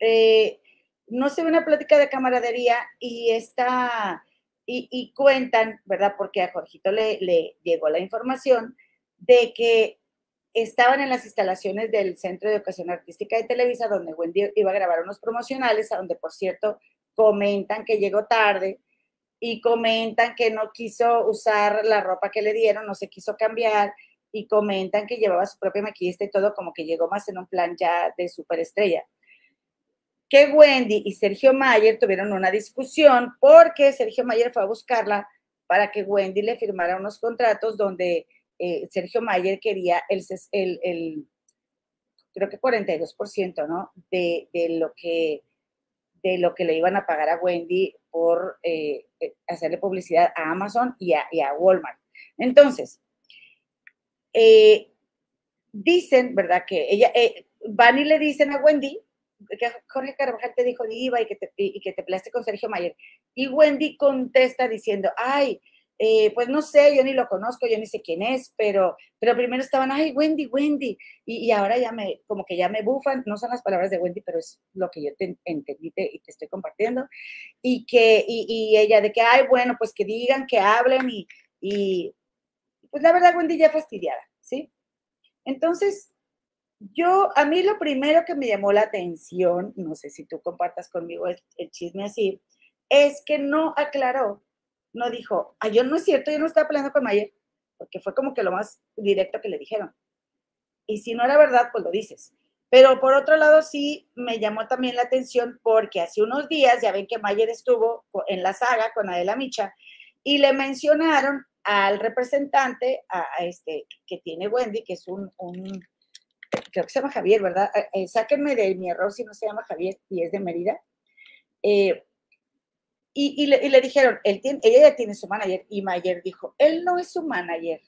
eh, no se ve una plática de camaradería y está, y, cuentan, ¿verdad? Porque a Jorgito le, le llegó la información de que estaban en las instalaciones del Centro de Educación Artística de Televisa, donde Wendy iba a grabar unos promocionales, a donde, por cierto, comentan que llegó tarde y comentan que no quiso usar la ropa que le dieron, no se quiso cambiar y comentan que llevaba su propia maquillista y todo, como que llegó más en un plan ya de superestrella. Que Wendy y Sergio Mayer tuvieron una discusión porque Sergio Mayer fue a buscarla para que Wendy le firmara unos contratos donde eh, Sergio Mayer quería el, creo que 42%, ¿no? De, lo que, de lo que le iban a pagar a Wendy por eh, eh, hacerle publicidad a Amazon y a, Walmart. Entonces, dicen, ¿verdad? Que ella, van y le dicen a Wendy que Jorge Carvajal te dijo diva y que te, y que te peleaste con Sergio Mayer. Y Wendy contesta diciendo, ay, eh, pues no sé, yo ni lo conozco, yo ni sé quién es, pero, pero primero estaban, ay, Wendy, Wendy, y, ahora ya me, como que ya me bufan, no son las palabras de Wendy, pero es lo que yo te entendí y te estoy compartiendo, y que, y, ella de que, ay, bueno, pues que digan, que hablen, y, y pues la verdad, Wendy ya fastidiada, ¿sí? Entonces, yo, a mí lo primero que me llamó la atención, no sé si tú compartas conmigo el, el chisme así, es que no aclaró no dijo, ay, yo no es cierto, yo no estaba peleando con Mayer, porque fue como que lo más directo que le dijeron. Y si no era verdad, pues lo dices. Pero por otro lado, sí me llamó también la atención porque hace unos días, ya ven que Mayer estuvo en la saga con Adela Micha, y le mencionaron al representante, a, este, que tiene Wendy, que es un, creo que se llama Javier, ¿verdad? Eh, eh, sáquenme de mi error si no se llama Javier y es de Mérida. Eh, y, le, dijeron, ella ya tiene su manager y Mayer dijo, él no es su manager,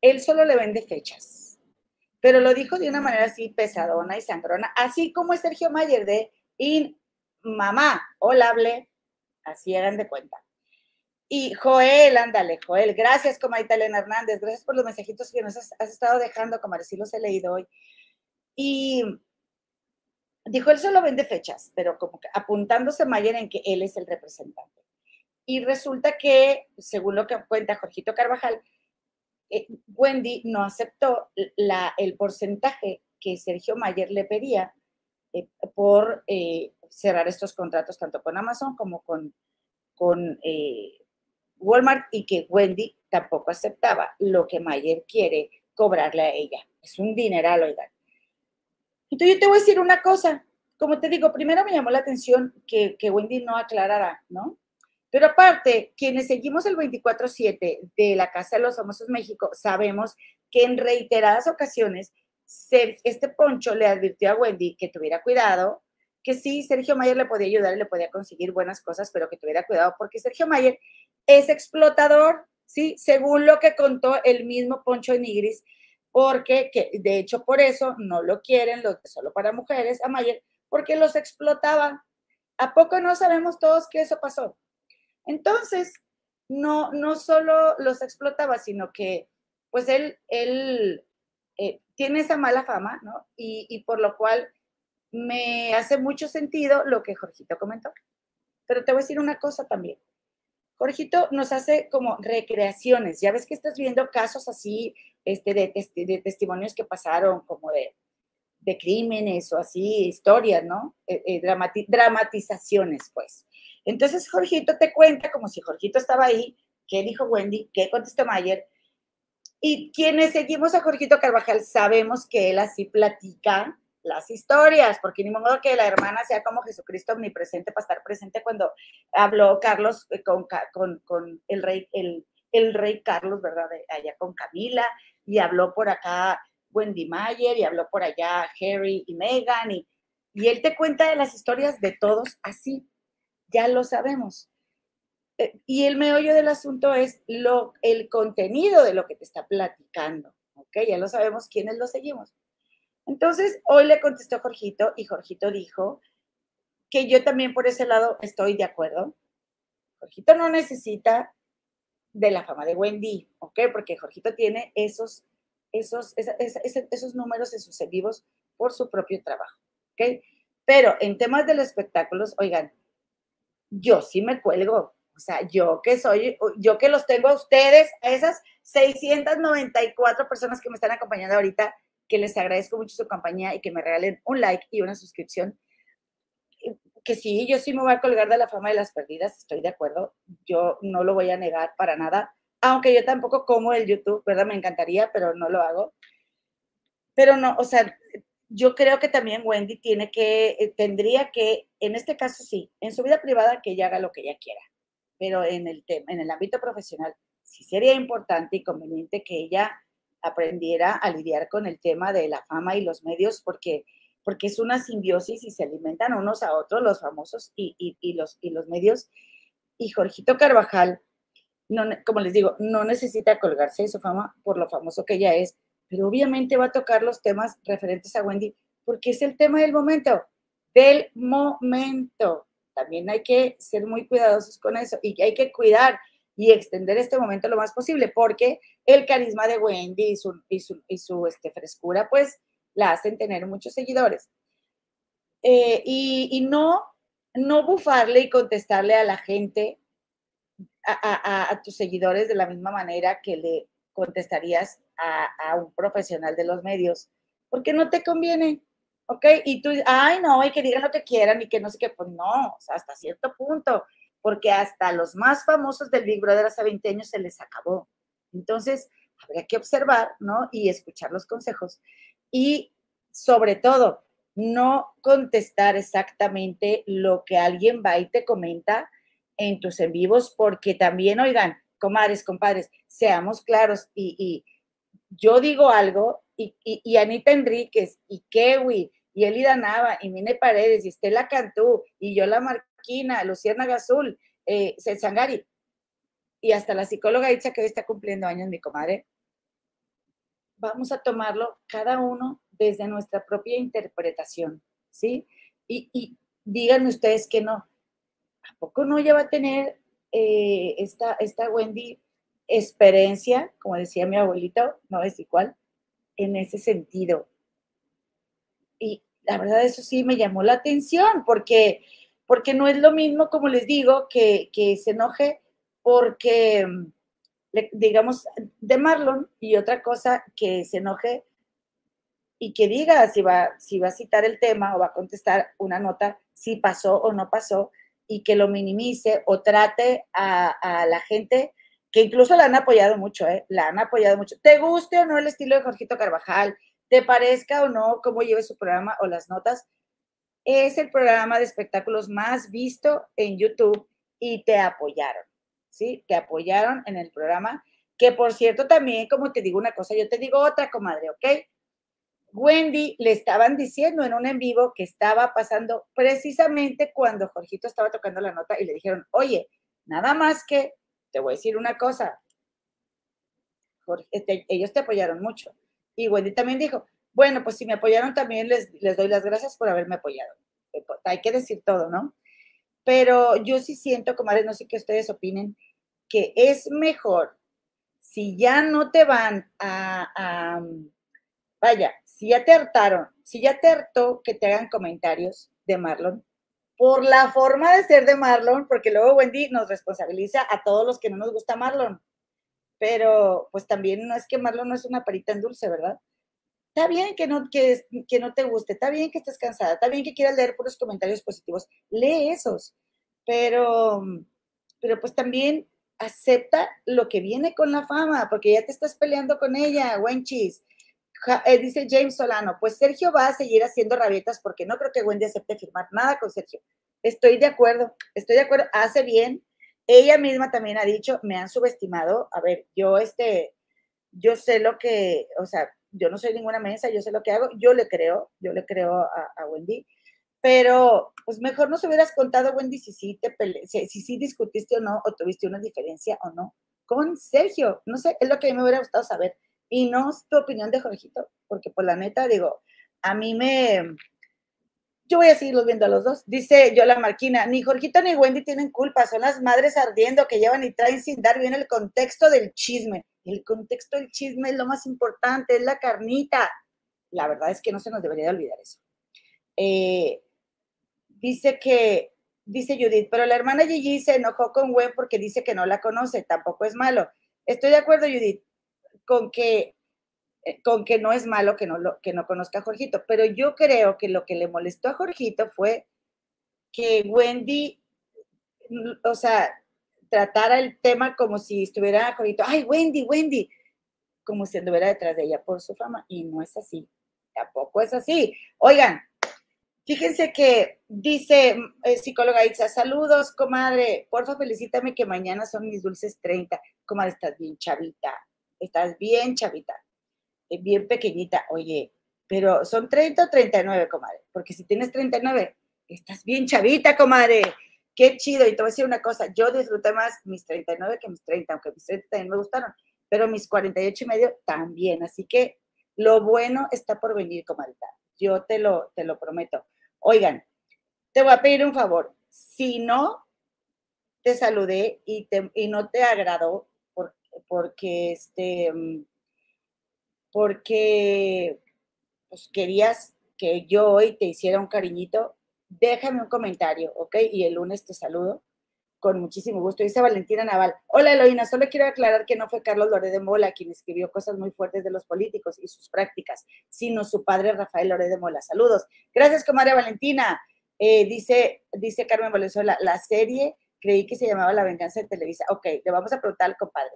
él solo le vende fechas. Pero lo dijo de una manera así pesadona y sangrona, así como Sergio Mayer de in mamá, hola, hable, así hagan de cuenta. Y Joel, ándale, Joel, gracias, comadita Elena Hernández, gracias por los mensajitos que nos has, estado dejando, como así los he leído hoy. Y dijo, él solo vende fechas, pero como que apuntándose Mayer en que él es el representante. Y resulta que, según lo que cuenta Jorgito Carvajal, eh, Wendy no aceptó el porcentaje que Sergio Mayer le pedía eh, por eh, cerrar estos contratos tanto con Amazon como con, con Walmart y que Wendy tampoco aceptaba lo que Mayer quiere cobrarle a ella. Es un dineral, oigan. Entonces yo te voy a decir una cosa, como te digo, primero me llamó la atención que, Wendy no aclarara, ¿no? Pero aparte, quienes seguimos el 24-7 de la Casa de los Famosos México, sabemos que en reiteradas ocasiones este Poncho le advirtió a Wendy que tuviera cuidado, que sí, Sergio Mayer le podía ayudar y le podía conseguir buenas cosas, pero que tuviera cuidado porque Sergio Mayer es explotador, ¿sí? Según lo que contó el mismo Poncho Nigris, porque que, de hecho por eso no lo quieren los de solo para mujeres a Mayer, porque los explotaba. ¿A poco no sabemos todos que eso pasó? Entonces, no, no solo los explotaba, sino que pues él, él eh, tiene esa mala fama, ¿no? Y, y por lo cual me hace mucho sentido lo que Jorgito comentó. Pero te voy a decir una cosa también. Jorgito nos hace como recreaciones. Ya ves que estás viendo casos así este, de, testimonios que pasaron, como de, crímenes o así, historias, ¿no? Eh, eh, dramatizaciones, pues. Entonces, Jorgito te cuenta como si Jorgito estaba ahí, qué dijo Wendy, qué contestó Mayer. Y quienes seguimos a Jorgito Carvajal sabemos que él así platica las historias, porque ni modo que la hermana sea como Jesucristo omnipresente para estar presente cuando habló Carlos eh, con, con, el, rey, el, el, rey Carlos, ¿verdad? Allá con Camila, y habló por acá Wendy Mayer, y habló por allá Harry y Meghan, y, y él te cuenta de las historias de todos así, ya lo sabemos. Eh, y el meollo del asunto es lo, el contenido de lo que te está platicando, ¿ok? Ya lo sabemos quiénes lo seguimos. Entonces, hoy le contestó Jorgito y Jorgito dijo que yo también por ese lado estoy de acuerdo. Jorgito no necesita de la fama de Wendy, ¿ok? Porque Jorgito tiene esos, esos, esos, esos números en sus vivos por su propio trabajo, ¿ok? Pero en temas de los espectáculos, oigan, yo sí me cuelgo. O sea, yo que soy, yo que los tengo a ustedes, a esas 694 personas que me están acompañando ahorita, que les agradezco mucho su compañía y que me regalen un like y una suscripción. Que sí, yo sí me voy a colgar de la fama de las perdidas, estoy de acuerdo. Yo no lo voy a negar para nada, aunque yo tampoco como el YouTube, ¿verdad? Me encantaría, pero no lo hago. Pero no, o sea, yo creo que también Wendy tiene que, eh, tendría que, en este caso sí, en su vida privada que ella haga lo que ella quiera, pero en el en el ámbito profesional, sí sería importante y conveniente que ella aprendiera a lidiar con el tema de la fama y los medios, porque, porque es una simbiosis y se alimentan unos a otros los famosos y, y, los, y los medios. Y Jorgito Carvajal, no, como les digo, no necesita colgarse de su fama por lo famoso que ella es, pero obviamente va a tocar los temas referentes a Wendy, porque es el tema del momento, del momento. También hay que ser muy cuidadosos con eso y hay que cuidar y extender este momento lo más posible, porque el carisma de Wendy y su, y su, este, frescura, pues la hacen tener muchos seguidores. Eh, y, no, no bufarle y contestarle a la gente, a, tus seguidores de la misma manera que le contestarías a, un profesional de los medios, porque no te conviene, ¿ok? Y tú, ay, no, y que digan lo que quieran y que no sé qué, pues no, hasta cierto punto, porque hasta los más famosos del Big Brother hace 20 años se les acabó. Entonces, habría que observar, ¿no? Y escuchar los consejos. Y sobre todo, no contestar exactamente lo que alguien va y te comenta en tus en vivos, porque también, oigan, comadres, compadres, seamos claros y, yo digo algo y, y, Anita Enríquez y Kewi y Elida Nava y Mine Paredes y Estela Cantú y yo la Marquina, Luciana Azul, eh, Sangari y hasta la psicóloga dice que hoy está cumpliendo años mi comadre, vamos a tomarlo cada uno desde nuestra propia interpretación, ¿sí? Y, y díganme ustedes que no, ¿a poco no ya va a tener eh, esta, esta Wendy experiencia, como decía mi abuelito, no es igual, en ese sentido. Y la verdad eso sí me llamó la atención porque, porque no es lo mismo, como les digo, que, que se enoje porque, digamos, de Marlon y otra cosa que se enoje y que diga si va, si va a citar el tema o va a contestar una nota, si pasó o no pasó, y que lo minimice o trate a, la gente que incluso la han apoyado mucho, ¿eh? la han apoyado mucho. ¿Te guste o no el estilo de Jorgito Carvajal? ¿Te parezca o no cómo lleve su programa o las notas? Es el programa de espectáculos más visto en YouTube y te apoyaron, ¿sí? Te apoyaron en el programa, que por cierto también, como te digo una cosa, yo te digo otra, comadre, ¿ok? Wendy le estaban diciendo en un en vivo que estaba pasando precisamente cuando Jorgito estaba tocando la nota y le dijeron, oye, nada más que, te voy a decir una cosa, este, ellos te apoyaron mucho. Y Wendy también dijo, bueno, pues si me apoyaron también les, les doy las gracias por haberme apoyado. Hay que decir todo, ¿no? Pero yo sí siento, comadres, no sé qué ustedes opinen, que es mejor si ya no te van a vaya, si ya te hartaron, si ya te hartó que te hagan comentarios de Marlon, por la forma de ser de Marlon, porque luego Wendy nos responsabiliza a todos los que no nos gusta Marlon. Pero pues también no es que Marlon no es una perita en dulce, ¿verdad? Está bien que no, que, que no te guste, está bien que estés cansada, está bien que quieras leer puros comentarios positivos, lee esos, pero, pero pues también acepta lo que viene con la fama, porque ya te estás peleando con ella, Wenchis. Eh, dice James Solano, pues Sergio va a seguir haciendo rabietas porque no creo que Wendy acepte firmar nada con Sergio. Estoy de acuerdo, estoy de acuerdo, hace bien. Ella misma también ha dicho, me han subestimado. A ver, yo este, yo sé lo que, o sea, yo no soy ninguna mesa, yo sé lo que hago, yo le creo, yo le creo a, Wendy, pero pues mejor nos hubieras contado, Wendy, si sí te si, si sí discutiste o no, o tuviste una diferencia o no con Sergio. No sé, es lo que a mí me hubiera gustado saber. Y no tu opinión de Jorgito, porque por la neta, digo, a mí me... Yo voy a seguirlos viendo a los dos. Dice yo la Marquina, ni Jorgito ni Wendy tienen culpa, son las madres ardiendo que llevan y traen sin dar bien el contexto del chisme. El contexto del chisme es lo más importante, es la carnita. La verdad es que no se nos debería olvidar eso. Eh, dice que, dice Judith, pero la hermana Gigi se enojó con Gwen porque dice que no la conoce, tampoco es malo. Estoy de acuerdo, Judith, con que, eh, con que no es malo que no, que no conozca a Jorgito, pero yo creo que lo que le molestó a Jorgito fue que Wendy, o sea, tratara el tema como si estuviera Jorgito, ay, Wendy, Wendy, como si anduviera detrás de ella por su fama, y no es así, tampoco es así. Oigan, fíjense que dice eh, psicóloga Itza, saludos, comadre, porfa, felicítame que mañana son mis dulces 30. Comadre, estás bien chavita, estás bien chavita, eh, bien pequeñita, oye, pero son 30 o 39, comadre, porque si tienes 39, estás bien chavita, comadre. Qué chido. Y te voy a decir una cosa, yo disfruté más mis 39 que mis 30, aunque mis 30 también me gustaron, pero mis 48 y medio también. Así que lo bueno está por venir, comadre. Yo te lo, te lo prometo. Oigan, te voy a pedir un favor. Si no te saludé y, te, y no te agradó, porque, porque este, porque pues, querías que yo hoy te hiciera un cariñito, déjame un comentario, ¿ok? Y el lunes te saludo con muchísimo gusto. Dice Valentina Naval. Hola Eloína, solo quiero aclarar que no fue Carlos Loré de Mola quien escribió cosas muy fuertes de los políticos y sus prácticas, sino su padre Rafael Loré de Mola. Saludos. Gracias, comadre Valentina. Eh, dice, dice Carmen Valenzuela, la serie creí que se llamaba La Venganza de Televisa. Ok, le vamos a preguntar al compadre.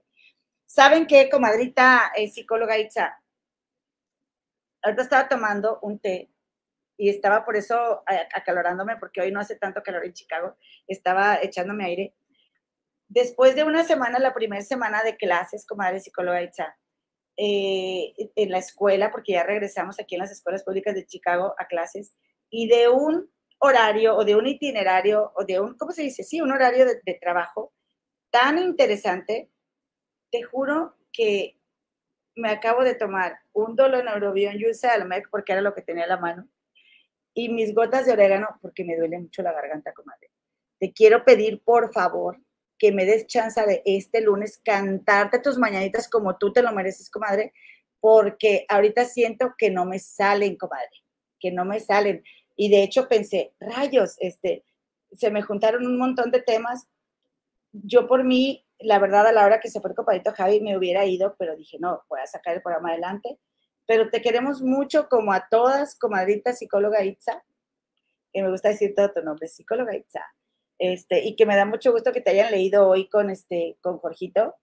¿Saben qué, comadrita eh, psicóloga Itza? Ahorita estaba tomando un té y estaba por eso acalorándome, porque hoy no hace tanto calor en Chicago, estaba echándome aire. Después de una semana, la primera semana de clases, comadre psicóloga Itza, eh, en la escuela, porque ya regresamos aquí en las escuelas públicas de Chicago a clases, y de un horario o de un itinerario o de un, ¿cómo se dice? Sí, un horario de, trabajo tan interesante, te juro que me acabo de tomar un doloneurobion y un porque era lo que tenía a la mano y mis gotas de orégano porque me duele mucho la garganta, comadre. Te quiero pedir, por favor, que me des chance de este lunes cantarte tus mañanitas como tú te lo mereces, comadre, porque ahorita siento que no me salen, comadre, que no me salen. Y de hecho pensé, rayos, este, se me juntaron un montón de temas. Yo por mí, la verdad, a la hora que se fue el compadrito Javi, me hubiera ido, pero dije, no, voy a sacar el programa adelante pero te queremos mucho como a todas, comadrita psicóloga Itza, que me gusta decir todo tu nombre, psicóloga Itza, este, y que me da mucho gusto que te hayan leído hoy con, este, con Jorgito,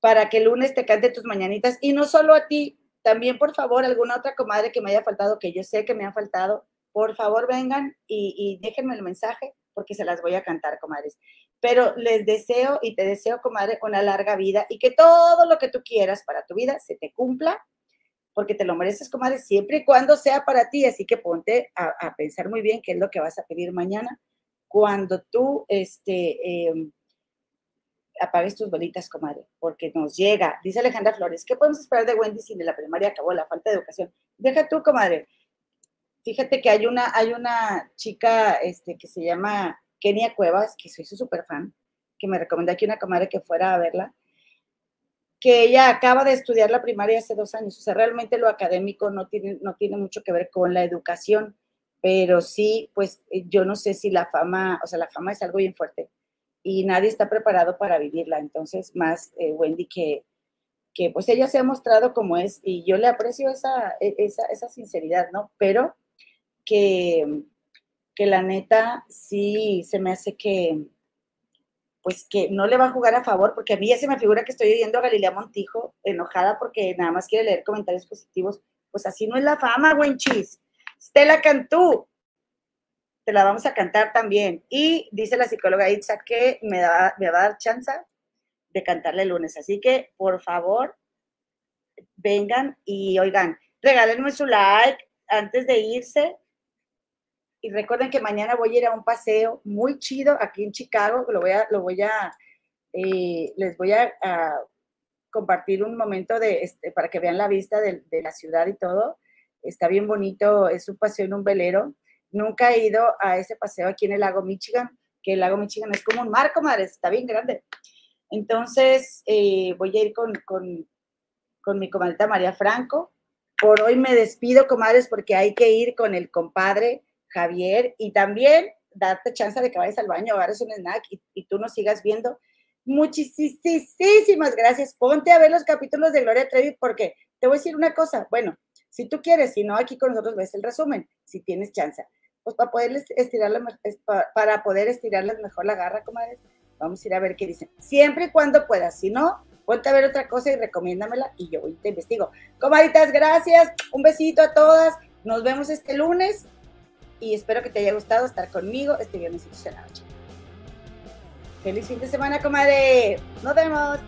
para que el lunes te cante tus mañanitas, y no solo a ti, también por favor, alguna otra comadre que me haya faltado, que yo sé que me ha faltado, por favor vengan y, y déjenme el mensaje, porque se las voy a cantar, comadres. Pero les deseo y te deseo, comadre, una larga vida y que todo lo que tú quieras para tu vida se te cumpla porque te lo mereces, comadre, siempre y cuando sea para ti. Así que ponte a, pensar muy bien qué es lo que vas a pedir mañana cuando tú este, em, apagues tus bolitas, comadre, porque nos llega. Dice Alejandra Flores, ¿qué podemos esperar de Wendy si de la primaria acabó la falta de educación? Deja tú, comadre. Fíjate que hay una, hay una chica este, que se llama Kenia Cuevas, que soy su super fan, que me recomendó aquí una comadre que fuera a verla que ella acaba de estudiar la primaria hace dos años. O sea, realmente lo académico no tiene, no tiene mucho que ver con la educación, pero sí, pues eh, yo no sé si la fama, o sea, la fama es algo bien fuerte y nadie está preparado para vivirla. Entonces, más eh, Wendy que, que pues ella se ha mostrado como es y yo le aprecio esa, e, esa, esa sinceridad, ¿no? Pero que, que la neta sí se me hace que, pues que no le va a jugar a favor, porque a mí ya se me figura que estoy oyendo a Galilea Montijo enojada porque nada más quiere leer comentarios positivos. Pues así no es la fama, buen chis. Stella Cantú, te la vamos a cantar también. Y dice la psicóloga Itza que me, da, me va a dar chance de cantarle el lunes. Así que, por favor, vengan y oigan, regálenme su like antes de irse y recuerden que mañana voy a ir a un paseo muy chido aquí en Chicago, lo voy a, lo voy a, eh, les voy a, compartir un momento de, este, para que vean la vista de, la ciudad y todo. Está bien bonito, es un paseo en un velero. Nunca he ido a ese paseo aquí en el lago Michigan, que el lago Michigan es como un mar, comadres, está bien grande. Entonces, eh, voy a ir con, con, con mi comadita María Franco. Por hoy me despido, comadres, porque hay que ir con el compadre Javier, y también darte chance de que vayas al baño, agarres un snack y, y tú nos sigas viendo. Muchísimas gracias. Ponte a ver los capítulos de Gloria Trevi porque te voy a decir una cosa. Bueno, si tú quieres, si no, aquí con nosotros ves el resumen, si tienes chance. Pues para poder estirarla, para poder estirarles mejor la garra, comadre, vamos a ir a ver qué dicen. Siempre y cuando puedas. Si no, ponte a ver otra cosa y recomiéndamela y yo te investigo. Comadritas, gracias. Un besito a todas. Nos vemos este lunes y espero que te haya gustado estar conmigo este viernes y la noche. Feliz fin de semana, comadre. Nos vemos.